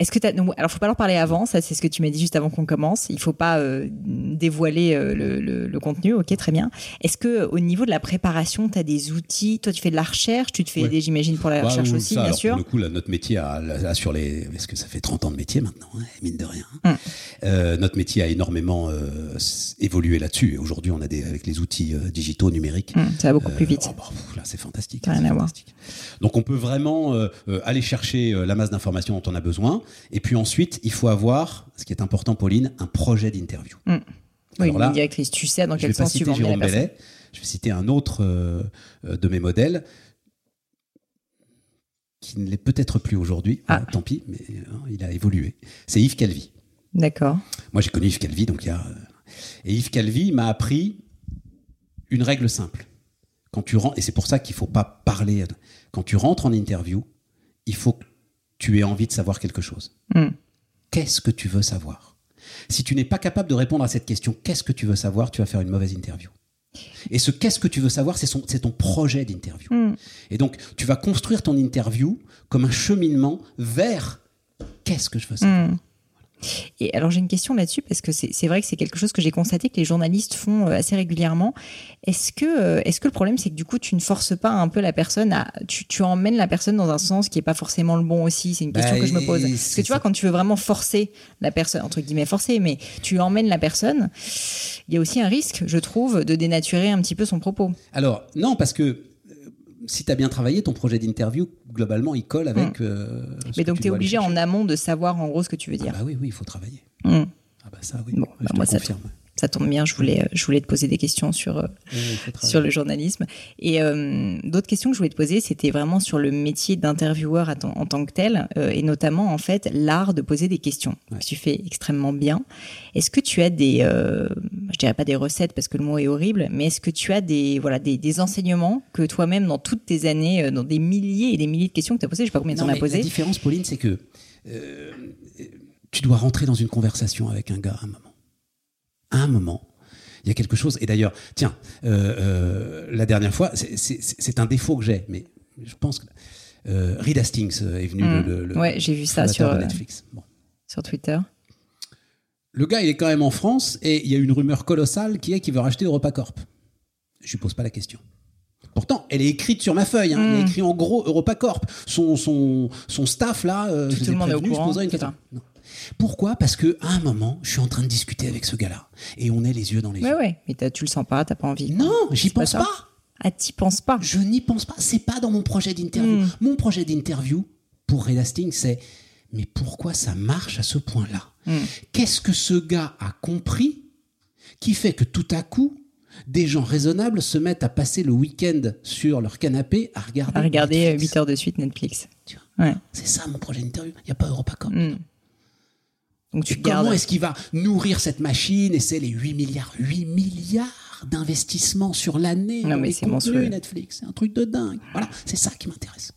Est-ce que tu alors faut pas leur parler avant, ça c'est ce que tu m'as dit juste avant qu'on commence. Il faut pas euh, dévoiler euh, le, le- le contenu, ok, très bien. Est-ce que au niveau de la préparation, tu as des outils? Toi, tu fais de la recherche, tu te fais Ouais. j'imagine, pour la Bah, recherche aussi, ça, bien alors, sûr. Pour le coup, là, notre métier a, a sur les, parce que ça fait 30 ans de métier maintenant, hein, mine de rien. Mm. Euh, notre métier a énormément euh, évolué là-dessus. Aujourd'hui, on a des, avec les outils euh, digitaux, numériques. Hum, ça va beaucoup plus euh, vite. oh, bah, là, c'est fantastique. Rien à voir. Donc, on peut vraiment euh, euh, aller chercher euh, la masse d'informations dont on a besoin. Et puis ensuite, il faut avoir, ce qui est important, Pauline, un projet d'interview. Oui, Alors une directrice. Tu sais dans je quel sens tu vas Jérôme. Bellet. Je vais citer un autre euh, de mes modèles qui ne l'est peut-être plus aujourd'hui. Ah. Tant pis, mais euh, il a évolué. C'est Yves Calvi. D'accord. Moi, j'ai connu Yves Calvi, donc il y a. Et Yves Calvi m'a appris une règle simple. Quand tu rentres, et c'est pour ça qu'il faut pas parler. Quand tu rentres en interview, il faut que tu aies envie de savoir quelque chose. Hum. Qu'est-ce que tu veux savoir? Si tu n'es pas capable de répondre à cette question, qu'est-ce que tu veux savoir, tu vas faire une mauvaise interview. Et ce qu'est-ce que tu veux savoir, c'est ton projet d'interview. Hum. Et donc, tu vas construire ton interview comme un cheminement vers qu'est-ce que je veux savoir. Hum. Et alors j'ai une question là-dessus parce que c'est vrai que c'est quelque chose que j'ai constaté que les journalistes font euh, assez régulièrement. Est-ce que euh, est-ce que le problème c'est que du coup tu ne forces pas un peu la personne à tu, tu emmènes la personne dans un sens qui est pas forcément le bon aussi? C'est une question Bah, que je me pose. Parce que tu vois ça. quand tu veux vraiment forcer la personne entre guillemets forcer, mais tu emmènes la personne, il y a aussi un risque, je trouve, de dénaturer un petit peu son propos. Alors, non, parce que si tu as bien travaillé, ton projet d'interview, globalement, il colle avec. euh, ce Hmm. Mais donc tu es obligé en amont de savoir en gros ce que tu veux Ah dire. bah oui, oui, il faut travailler. Hum. Ah bah ça, oui. Bon, bah je moi, te ça- confirme. Ça tombe bien, je voulais, je voulais te poser des questions sur, euh, Oui, sur le journalisme. Et euh, d'autres questions que je voulais te poser, c'était vraiment sur le métier d'intervieweur en tant que tel, euh, et notamment en fait l'art de poser des questions. Ouais. que Tu fais extrêmement bien. Est-ce que tu as des, euh, je dirais pas des recettes parce que le mot est horrible, mais est-ce que tu as des, voilà, des, des enseignements que toi-même dans toutes tes années, dans des milliers et des milliers de questions que tu as posées, je sais pas combien tu en as mais La posé. différence, Pauline, c'est que tu dois rentrer dans une conversation avec un gars à un moment. À un moment, il y a quelque chose. Et d'ailleurs, tiens, euh, euh, la dernière fois, c'est- un défaut que j'ai, mais je pense que euh, Reed Hastings est venu. Mm. Le, le- Ouais, j'ai vu ça sur, euh, Netflix. Bon. Sur Twitter. Le gars, il est quand même en France et il y a une rumeur colossale qui est qu'il veut racheter EuropaCorp. Je lui pose pas la question. Pourtant, elle est écrite sur ma feuille. hein. Il y a Mm. écrit en gros EuropaCorp. Son, son, son staff, là, euh, Tout- je le monde est au je courant, poserai une c'est question. ça. Non. Pourquoi? Parce que à un moment, je suis en train de discuter avec ce gars-là. Et on est les yeux dans les Ouais, yeux. ouais. Mais tu le sens pas, t'as pas envie. Non, j'y pas pense pas. Ah, t'y penses pas. Je n'y pense pas. C'est pas dans mon projet d'interview. Mm. Mon projet d'interview pour Red Hastings, c'est mais pourquoi ça marche à ce point-là? Mm. Qu'est-ce que ce gars a compris qui fait que tout à coup, des gens raisonnables se mettent à passer le week-end sur leur canapé à regarder. À regarder Netflix 8 heures de suite Netflix. Ouais. C'est ça mon projet d'interview. Il n'y a pas EuropaCorp. Mm. Donc tu Et comment est-ce qu'il va nourrir cette machine Et c'est les 8 milliards, 8 milliards d'investissements sur l'année Non, mais c'est monstrueux. Netflix? C'est un truc de dingue. Voilà, c'est ça qui m'intéresse.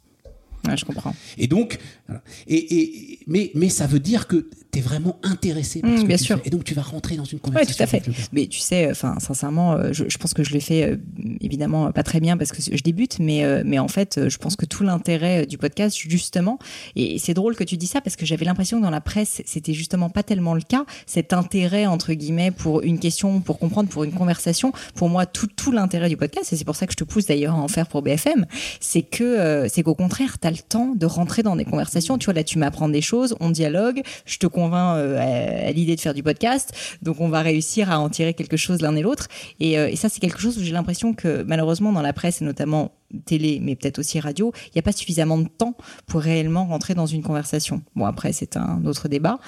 Ouais, je comprends. Et donc, voilà. et, et, mais, mais ça veut dire que tu es vraiment intéressé par Mm, ce que bien tu sûr. fais. Et donc, tu vas rentrer dans une conversation. tout à fait. Mais tu sais, enfin, sincèrement, euh, je, je pense que je le fais euh, évidemment pas très bien parce que je débute, mais euh, mais en fait, je pense que tout l'intérêt du podcast, justement, et c'est drôle que tu dis ça parce que j'avais l'impression que dans la presse, c'était justement pas tellement le cas. Cet intérêt entre guillemets pour une question, pour comprendre, pour une conversation, pour moi, tout tout l'intérêt du podcast, et c'est pour ça que je te pousse d'ailleurs à en faire pour BFM, c'est que c'est qu'au contraire, tu as le temps de rentrer dans des conversations. Tu vois, là, tu m'apprends des choses, on dialogue, je te convainc euh, à, à l'idée de faire du podcast, donc on va réussir à en tirer quelque chose l'un et l'autre. Et, euh, et ça, c'est quelque chose où j'ai l'impression que malheureusement dans la presse et notamment télé, mais peut-être aussi radio, il n'y a pas suffisamment de temps pour réellement rentrer dans une conversation. Bon, après, c'est un autre débat.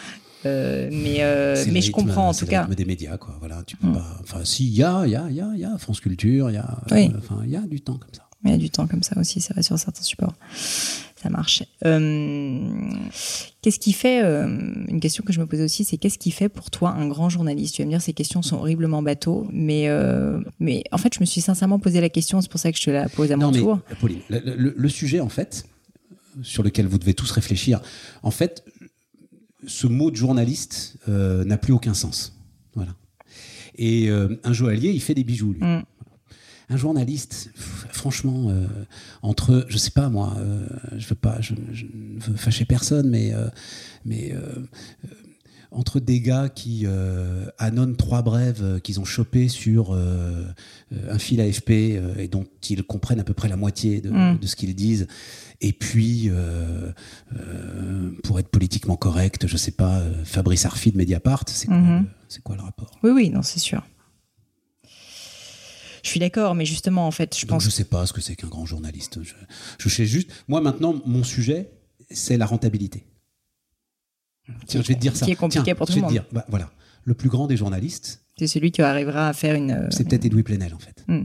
Euh, mais euh, je comprends en tout le cas. rythme des médias, quoi. Voilà, tu peux Mm. pas. Enfin, si, il y a, il y a, il y a, il y a France Culture, il y a. Oui. Enfin, il y a du temps comme ça. Il y a du temps comme ça aussi, c'est vrai, sur certains supports. Ça marche. Euh, qu'est-ce qui fait, euh, une question que je me posais aussi, c'est qu'est-ce qui fait pour toi un grand journaliste? Tu vas me dire, ces questions sont horriblement bateaux, mais, euh, mais en fait, je me suis sincèrement posé la question, c'est pour ça que je te la pose à mon mais, tour. Pauline, le, le- le sujet, en fait, sur lequel vous devez tous réfléchir, en fait, ce mot de journaliste n'a plus aucun sens. Voilà. Et un joaillier, il fait des bijoux, lui. Mm. Un journaliste, franchement, euh, entre, je sais pas moi, euh, je veux pas, je, je ne veux fâcher personne, mais, euh, mais entre des gars qui annonnent trois brèves qu'ils ont chopées sur un fil AFP et dont ils comprennent à peu près la moitié de, Mm. de ce qu'ils disent, et puis, euh, euh, pour être politiquement correct, je sais pas, Fabrice Arfi de Mediapart, c'est quoi, Mhm. le- c'est quoi le rapport? Oui, oui, non, c'est sûr. Je suis d'accord, mais justement, en fait, je Donc pense je sais pas ce que c'est qu'un grand journaliste. Je, je sais juste. Moi maintenant, mon sujet, c'est la rentabilité. Tiens, je vais te dire ça. qui est compliqué Tiens, pour tout je le vais te monde. dire, bah, voilà, le plus grand des journalistes, c'est celui qui arrivera à faire une. euh, c'est peut-être Edoui Plenel en fait. Mm.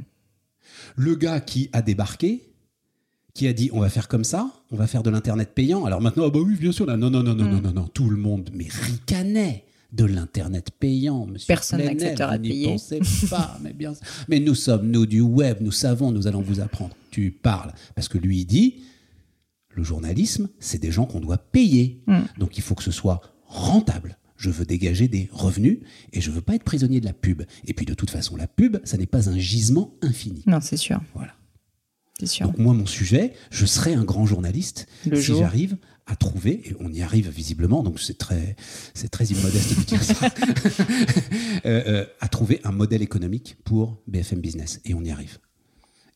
Le gars qui a débarqué, qui a dit on va faire comme ça, on va faire de l'internet payant. Alors maintenant, ah bah oui, bien sûr, là, non, non, non, non, Mm. non, non, non, tout le monde, mais ricanait de l'internet payant, monsieur. Personne n'acceptera vous de n'y payer. pensez pas, mais bien, mais nous sommes nous du web, nous savons, nous allons vous apprendre. Tu parles parce que lui il dit, le journalisme, c'est des gens qu'on doit payer, Mm. donc il faut que ce soit rentable. Je veux dégager des revenus et je veux pas être prisonnier de la pub. Et puis de toute façon, la pub, ça n'est pas un gisement infini. Non, c'est sûr, Voilà. c'est sûr. Donc moi, mon sujet, je serai un grand journaliste Le si j'arrive à trouver, et on y arrive visiblement, donc c'est très, c'est très immodeste de dire ça, euh, euh, à trouver un modèle économique pour BFM Business. Et on y arrive.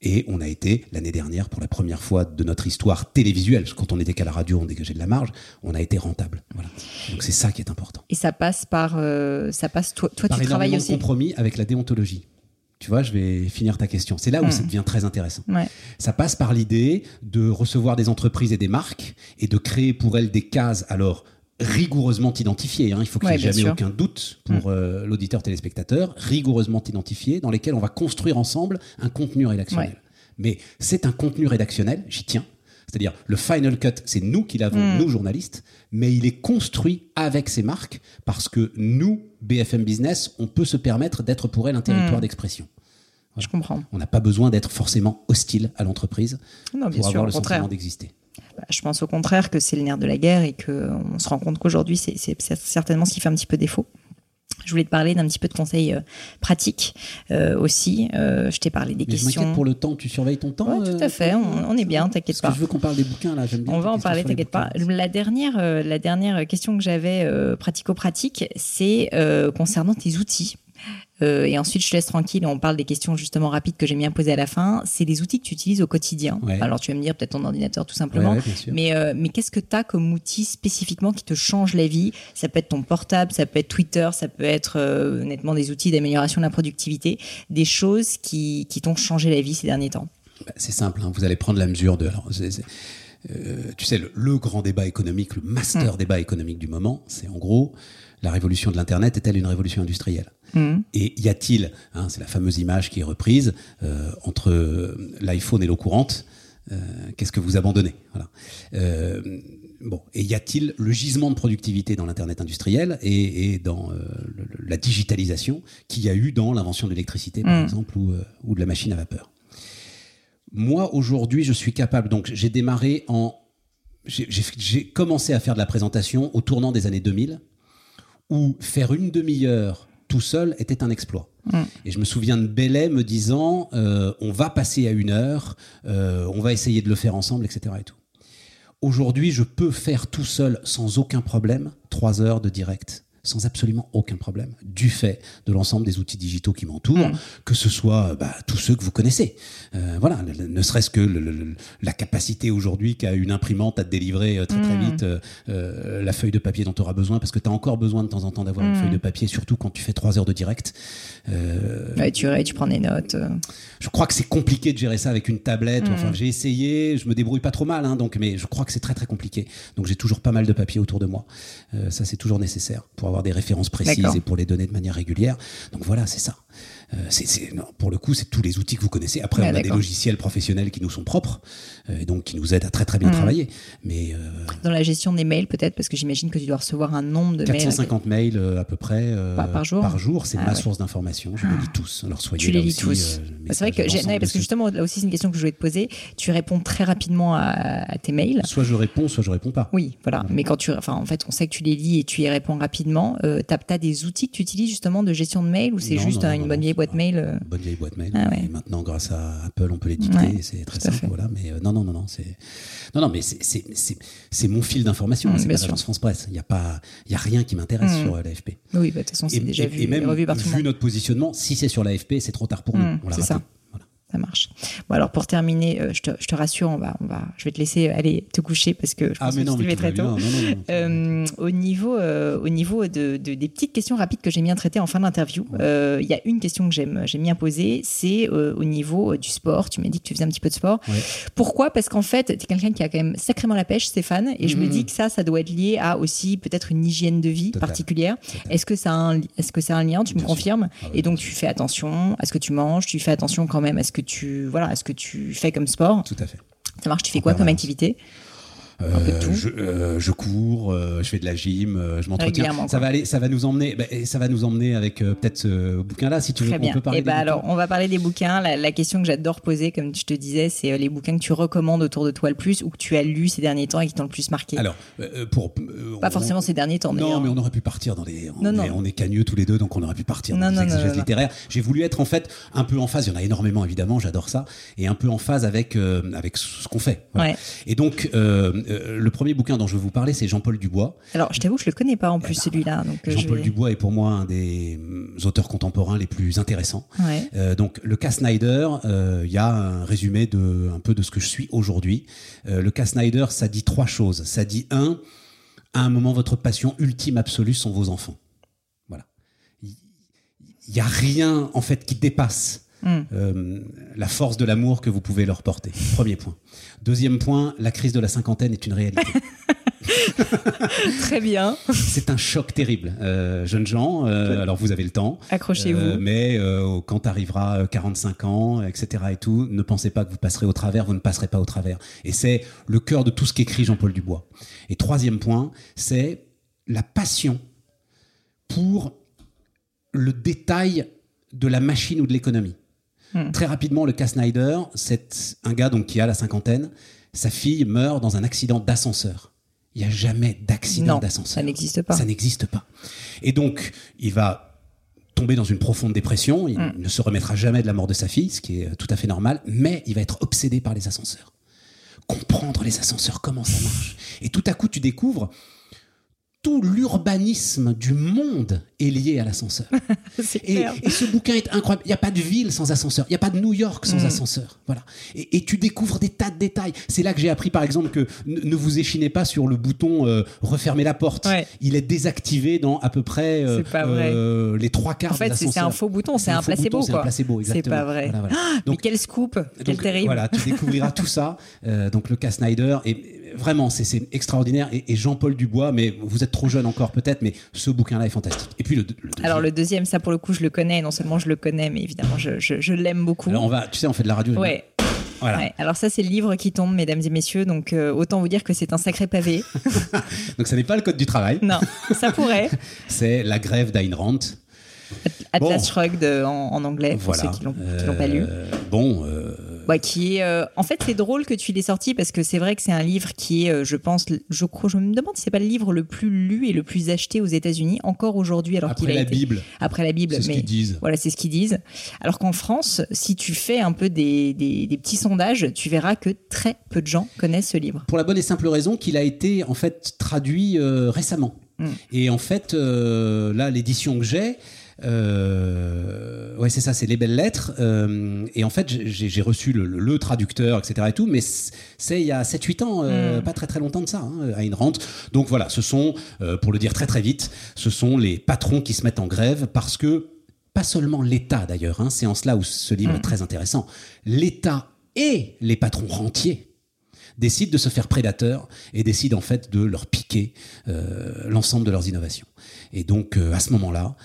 Et on a été, l'année dernière, pour la première fois de notre histoire télévisuelle, parce que quand on était qu'à la radio, on dégageait de la marge, on a été rentable. Voilà. Donc c'est ça qui est important. Et ça passe par, euh, ça passe. Toi, toi Par tu travailles aussi. compromis avec la déontologie. Tu vois, je vais finir ta question. C'est là où Hmm. ça devient très intéressant. Ouais. Ça passe par l'idée de recevoir des entreprises et des marques et de créer pour elles des cases, alors rigoureusement identifiées. hein. Il faut qu'il n'y ait jamais sûr. aucun doute pour euh, l'auditeur téléspectateur, rigoureusement identifiées, dans lesquelles on va construire ensemble un contenu rédactionnel. Ouais. Mais c'est un contenu rédactionnel, j'y tiens. C'est-à-dire, le final cut, c'est nous qui l'avons, Mm. nous journalistes, mais il est construit avec ces marques parce que nous, BFM Business, on peut se permettre d'être pour elles un territoire Mm. d'expression. Je comprends. On n'a pas besoin d'être forcément hostile à l'entreprise bien pour sûr, avoir le sentiment d'exister. Bah, Je pense au contraire que c'est le nerf de la guerre et qu'on se rend compte qu'aujourd'hui, c'est certainement ce qui fait un petit peu défaut. Je voulais te parler d'un petit peu de conseils euh, pratiques euh, aussi. Euh, je t'ai parlé des Mais je m'inquiète questions. pour le temps. Tu surveilles ton temps Ouais, tout euh, à fait. On, on est bien, t'inquiète Parce que pas. je veux qu'on parle des bouquins là. J'aime bien. On va en parler, t'inquiète pas. La dernière, euh, la dernière question que j'avais euh, pratico-pratique, c'est euh, concernant tes outils. Euh, et ensuite, je te laisse tranquille. On parle des questions justement rapides que j'ai bien posées à la fin. C'est des outils que tu utilises au quotidien. Ouais. Alors, tu vas me dire peut-être ton ordinateur tout simplement. ouais. Mais, euh, mais qu'est-ce que tu as comme outil spécifiquement qui te change la vie? Ça peut être ton portable, ça peut être Twitter, ça peut être euh, honnêtement des outils d'amélioration de la productivité, des choses qui, qui t'ont changé la vie ces derniers temps. Bah, c'est simple. hein, Vous allez prendre la mesure de. alors, euh, tu sais, le, le grand débat économique, le Mm. master débat économique du moment, c'est en gros la révolution de l'internet est-elle une révolution industrielle Mhm. Et y a-t-il, hein, c'est la fameuse image qui est reprise, euh, entre l'iPhone et l'eau courante, euh, qu'est-ce que vous abandonnez? Voilà. Euh, Bon, et y a-t-il le gisement de productivité dans l'internet industriel et, et dans euh, le- la digitalisation qu'il y a eu dans l'invention de l'électricité, par Mm. exemple, ou, euh, ou de la machine à vapeur? Moi, aujourd'hui, je suis capable. Donc, j'ai démarré en. j'ai commencé à faire de la présentation au tournant des années 2000, où faire une demi-heure tout seul était un exploit. Mm. Et je me souviens de Bellet me disant euh, on va passer à une heure, euh, on va essayer de le faire ensemble, etc. Et tout. Aujourd'hui, je peux faire tout seul, sans aucun problème, trois heures de direct, sans absolument aucun problème, du fait de l'ensemble des outils digitaux qui m'entourent, Mm. que ce soit bah, tous ceux que vous connaissez. Euh, voilà, le- ne serait-ce que le- le- le- la capacité aujourd'hui qu'a une imprimante à te délivrer euh, très très Mm. vite euh, la feuille de papier dont tu auras besoin, parce que tu as encore besoin de temps en temps d'avoir une Mm. feuille de papier, surtout quand tu fais trois heures de direct. Ouais, tu, tu prends des notes. je crois que c'est compliqué de gérer ça avec une tablette. Enfin, j'ai essayé, je me débrouille pas trop mal, hein, donc, mais je crois que c'est très très compliqué. Donc j'ai toujours pas mal de papier autour de moi. Ça, c'est toujours nécessaire pour avoir des références précises et pour les donner de manière régulière. Donc voilà, c'est ça. Euh, non, pour le coup, c'est tous les outils que vous connaissez. Après, Ouais, on a des logiciels professionnels qui nous sont propres, euh, et donc qui nous aident à très très bien Mhm. travailler. Mais euh, Dans la gestion des mails, peut-être, parce que j'imagine que tu dois recevoir un nombre de mails. 450 mails à peu près Par- par jour c'est Ah ma ouais. source d'information. Je les lis tous. Alors soyez Tu les lis tous. Bah, c'est vrai que non, parce que justement, là aussi, c'est une question que je voulais te poser. Tu réponds très rapidement à, à tes mails. soit je réponds, soit je réponds pas. Oui, voilà. Mais quand tu, enfin, en fait, on sait que tu les lis et tu y réponds rapidement. T'as, t'as des outils que tu utilises justement de gestion de mail ou c'est juste non, une bonne vieille c'est boîte pas- mail euh, Bonne vieille boîte mail. Ah ouais. Et maintenant, grâce à Apple, on peut les dicter. Ouais, c'est très simple. Voilà. Mais euh, non, non, non, non, c'est non, non, mais c'est mon fil d'information. Mm, c'est pas l'agence France Presse. Il y a pas, il y a rien qui m'intéresse Mm. sur euh, l'AFP. Oui, bah, de toute façon, c'est déjà et- vu, et même vu notre positionnement, si c'est sur l'AFP, c'est trop tard pour Mm, nous. On l'a c'est raté. ça. Ça marche. Bon, alors pour terminer, euh, je, te, je te rassure, on va, on va, je vais te laisser aller te coucher parce que je Ah pense mais que non, mais très tôt. Non, non. Euh, au niveau, euh, au niveau de, de- des petites questions rapides que j'aime bien traiter en fin d'interview, euh, il y a une question que j'aime, j'aime bien poser, c'est euh, au niveau euh, du sport. Tu m'as dit que tu faisais un petit peu de sport. Ouais. Pourquoi? Parce qu'en fait, tu es quelqu'un qui a quand même sacrément la pêche, Stéphane, et je me Mhm. dis que ça, ça doit être lié à aussi peut-être une hygiène de vie Total. particulière. Est-ce que ça a un, li- est-ce que ça a un lien? Tu me Bien confirmes Ah Et donc tu fais attention à ce que tu manges, tu fais attention quand même à ce que tu, voilà, ce que tu fais comme sport? Tout à fait. Ça marche. Tu fais quoi comme permanence. Activité peu de Euh, tout. je, euh, je cours, euh, je fais de la gym, je m'entretiens. Ça va aller, ça va nous emmener, bah, et ça va nous emmener avec peut-être ce bouquin-là, si tu veux. Très on bien. peut parler Et des bah bouquins. alors, on va parler des bouquins. La, la question que j'adore poser, comme je te disais, c'est les bouquins que tu recommandes autour de toi le plus ou que tu as lu ces derniers temps et qui t'ont le plus marqué? Alors, pour Pas on- forcément ces derniers temps. Non, mais on aurait pu partir dans les. On, Non, est, non. on est cagneux tous les deux, donc on aurait pu partir Non, dans non, exégèses littéraires. J'ai voulu être en fait un peu en phase. Il y en a énormément évidemment, j'adore ça, et un peu en phase avec euh, avec ce qu'on fait. Voilà. Ouais. Et donc, euh, euh, le premier bouquin dont je veux vous parler, c'est Jean-Paul Dubois. Alors, je t'avoue, je le connais pas en plus ben, celui-là. Euh, je Jean-Paul vais- Dubois est pour moi un des hum, auteurs contemporains les plus intéressants. Ouais. Euh, donc le cas Snyder, euh, il y a un résumé de un peu de ce que je suis aujourd'hui. Le cas Snyder, ça dit trois choses. Ça dit un, à un moment votre passion ultime absolue sont vos enfants. Voilà. Il il y a rien en fait qui dépasse Euh, la force de l'amour que vous pouvez leur porter. Premier point. Deuxième point, la crise de la cinquantaine est une réalité. Très bien. C'est un choc terrible. Euh, jeunes gens, euh, alors vous avez le temps. Accrochez-vous. Euh, mais euh, quand arrivera euh, 45 ans, etc. et tout, ne pensez pas que vous passerez au travers, vous ne passerez pas au travers. Et c'est le cœur de tout ce qu'écrit Jean-Paul Dubois. Et troisième point, c'est la passion pour le détail de la machine ou de l'économie. Hmm. Très rapidement, le cas Snyder, c'est un gars donc qui a la cinquantaine, sa fille meurt dans un accident d'ascenseur. Il n'y a jamais d'accident d'ascenseur. ça n'existe pas. Ça n'existe pas. Et donc, il va tomber dans une profonde dépression. Il Mm. ne se remettra jamais de la mort de sa fille, ce qui est euh, tout à fait normal, mais il va être obsédé par les ascenseurs. Comprendre les ascenseurs, comment ça marche. Et tout à coup, tu découvres tout l'urbanisme du monde est lié à l'ascenseur. C'est Et, et ce bouquin est incroyable. Il n'y a pas de ville sans ascenseur. Il n'y a pas de New York sans Mm. ascenseur. Voilà. Et, et tu découvres des tas de détails. C'est là que j'ai appris, par exemple, que ne, vous échinez pas sur le bouton euh, refermer la porte. Ouais. Il est désactivé dans à peu près euh, C'est pas vrai. euh, les trois quarts En fait, c'est c'est un faux bouton, c'est C'est un faux placebo. C'est un placebo, C'est exactement. pas vrai. Voilà, voilà. Mais Donc, quel scoop Quel donc, terrible Voilà, tu découvriras tout ça. Donc le cas Snyder, et vraiment, c'est- extraordinaire. Et, et Jean-Paul Dubois, mais vous êtes trop jeune encore peut-être, mais ce bouquin-là est fantastique. Et puis le, le deuxième. Alors, le deuxième, ça pour le coup, je le connais. Non seulement je le connais, mais évidemment, je, je- je l'aime beaucoup. Alors, on va, tu sais, on fait de la radio. Ouais. Voilà. ouais. Alors, ça, c'est le livre qui tombe, mesdames et messieurs. Donc, euh, autant vous dire que c'est un sacré pavé. Donc ça n'est pas le code du travail. non, ça pourrait. C'est la grève d'Ayn Rand. Atlas Bon. Shrugged euh, en, en anglais, pour Voilà. ceux qui l'ont l'ont pas lu. Euh, Bon, euh, Ouais, qui est, euh, en fait, c'est drôle que tu l'aies sorti parce que c'est vrai que c'est un livre qui est, euh, je pense, je crois, je me demande si c'est pas le livre le plus lu et le plus acheté aux États-Unis encore aujourd'hui, alors qu'il après a la été Bible, après la Bible. c'est ce qu'ils disent. voilà, c'est ce qu'ils disent. Alors qu'en France, si tu fais un peu des, des, des petits sondages, tu verras que très peu de gens connaissent ce livre. Pour la bonne et simple raison qu'il a été en fait traduit euh, récemment. Mm. Et en fait, euh, là, l'édition que j'ai, euh, ouais, c'est ça, c'est les belles lettres. euh, et en fait, j'ai reçu le, le- le traducteur, etc. et tout, mais c'est il y a 7-8 ans, euh, Mm. pas très très longtemps de ça, hein, Ayn Rand. Donc voilà, ce sont, euh, pour le dire très très vite, ce sont les patrons qui se mettent en grève parce que, pas seulement l'État d'ailleurs, hein, c'est en cela où ce livre Mm. est très intéressant, l'État et les patrons rentiers décident de se faire prédateurs et décident en fait de leur piquer l'ensemble de leurs innovations. Et donc, à ce moment-là,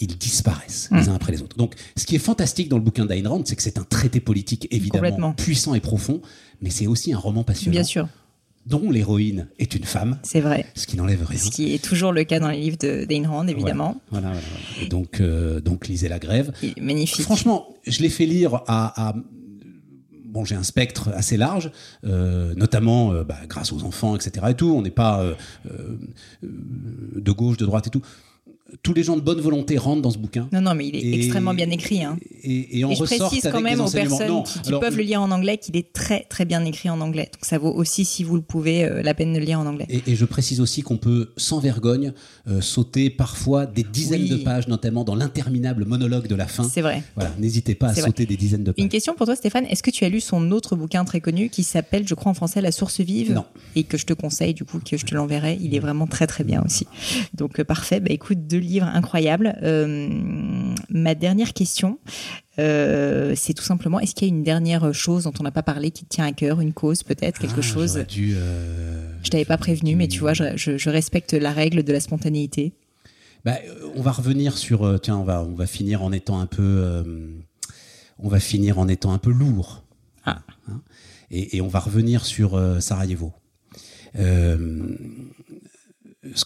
ils disparaissent les uns après les autres. Donc, ce qui est fantastique dans le bouquin d'Ayn Rand, c'est que c'est un traité politique évidemment puissant et profond, mais c'est aussi un roman passionnant. Bien sûr dont l'héroïne est une femme. C'est vrai. Ce qui n'enlève rien. Ce qui est toujours le cas dans les livres d'Ayn Rand, évidemment. Voilà, voilà, donc, euh, donc, lisez La Grève. magnifique. Franchement, je l'ai fait lire à, bon, j'ai un spectre assez large, euh, notamment euh, bah, grâce aux enfants, etc. Et tout. On n'est pas de gauche, de droite et tout tous les gens de bonne volonté rentrent dans ce bouquin. Non, non, mais il est extrêmement bien écrit. Hein. Et, on je précise quand même aux personnes qui, peuvent le lire en anglais qu'il est très très bien écrit en anglais. Donc ça vaut aussi, si vous le pouvez, euh, la peine de le lire en anglais. Et, je précise aussi qu'on peut sans vergogne euh, sauter parfois des dizaines de pages, notamment dans l'interminable monologue de la fin. C'est vrai. Voilà, n'hésitez pas à sauter des dizaines de pages. Une question pour toi, Stéphane. Est-ce que tu as lu son autre bouquin très connu qui s'appelle, je crois en français, La Source Vive? Non. Et que je te conseille, du coup, que je te l'enverrai. Il est vraiment très très bien aussi. Donc euh, parfait. Bah écoute, deux livres incroyables. Euh, ma dernière question, euh, c'est tout simplement, est-ce qu'il y a une dernière chose dont on n'a pas parlé qui te tient à cœur, une cause peut-être, quelque ah, chose dû, euh, Je t'avais pas prévenu, mais tu vois, je, respecte la règle de la spontanéité. Bah, on va revenir sur, tiens, on va, on va finir en étant un peu, on va finir en étant un peu lourd. Ah. Hein, et, et, on va revenir sur Sarajevo. ce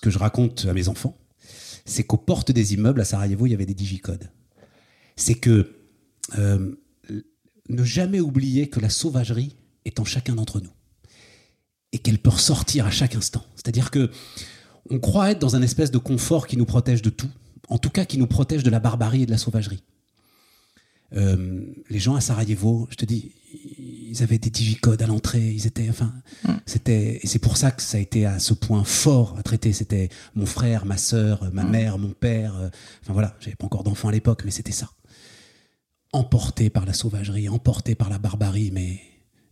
que je raconte à mes enfants, c'est qu'aux portes des immeubles à Sarajevo, il y avait des digicodes. C'est que euh, ne jamais oublier que la sauvagerie est en chacun d'entre nous et qu'elle peut ressortir à chaque instant. C'est-à-dire que on croit être dans un espèce de confort qui nous protège de tout, en tout cas qui nous protège de la barbarie et de la sauvagerie. Euh, les gens à Sarajevo, je te dis, ils avaient des digicodes à l'entrée, ils étaient, enfin, mm. c'était, et c'est pour ça que ça a été à ce point fort à traiter. C'était mon frère, ma sœur, ma mm. mère, mon père. Euh, enfin voilà, j'avais pas encore d'enfants à l'époque, mais c'était ça. Emportés par la sauvagerie, emportés par la barbarie, mais,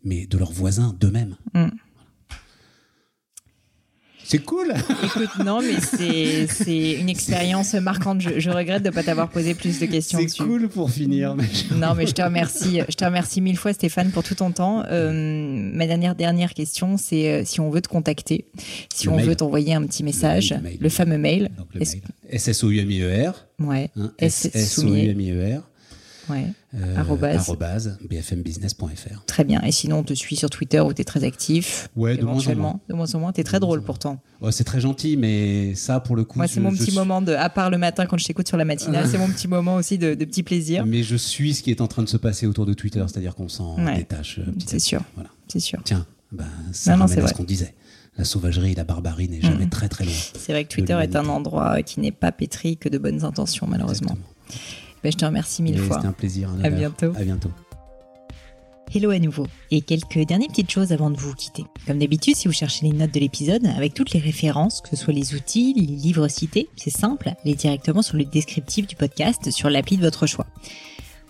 mais de leurs voisins, d'eux-mêmes. Mm. C'est cool. Écoute, non, mais c'est une expérience marquante. Je, regrette de ne pas t'avoir posé plus de questions. C'est cool pour finir. non, mais je te remercie. Je te remercie mille fois, Stéphane, pour tout ton temps. Euh, ma dernière dernière question, c'est euh, si on veut te contacter, si on veut t'envoyer un petit message, le, fameux mail. Donc, le mail. S-S-O-U-M-I-E-R. Ouais. Hein, S-S-O-U-M-I-E-R. Ouais. Euh, bfmbusiness.fr. Très bien. Et sinon, on te suit sur Twitter où tu es très actif. Ouais, de moins en moins. De moins en moins. Tu es très drôle pourtant. Ouais, c'est très gentil, mais ça, pour le coup. Moi, c'est mon petit moment de. À part le matin quand je t'écoute sur la matinale, c'est mon petit moment aussi de, de, petit plaisir. Mais je suis ce qui est en train de se passer autour de Twitter, c'est-à-dire qu'on s'en détache. Euh, c'est sûr. Voilà. C'est sûr. Tiens, ben, ça non, ramène à ce qu'on disait la sauvagerie et la barbarie n'est jamais très très loin. C'est vrai que Twitter est un endroit qui n'est pas pétri que de bonnes intentions, malheureusement. Ben, je te remercie mille fois. C'était un plaisir. À bientôt. À bientôt. Hello à nouveau. Et quelques dernières petites choses avant de vous quitter. Comme d'habitude, si vous cherchez les notes de l'épisode, avec toutes les références, que ce soit les outils, les livres cités, c'est simple, allez directement sur le descriptif du podcast sur l'appli de votre choix.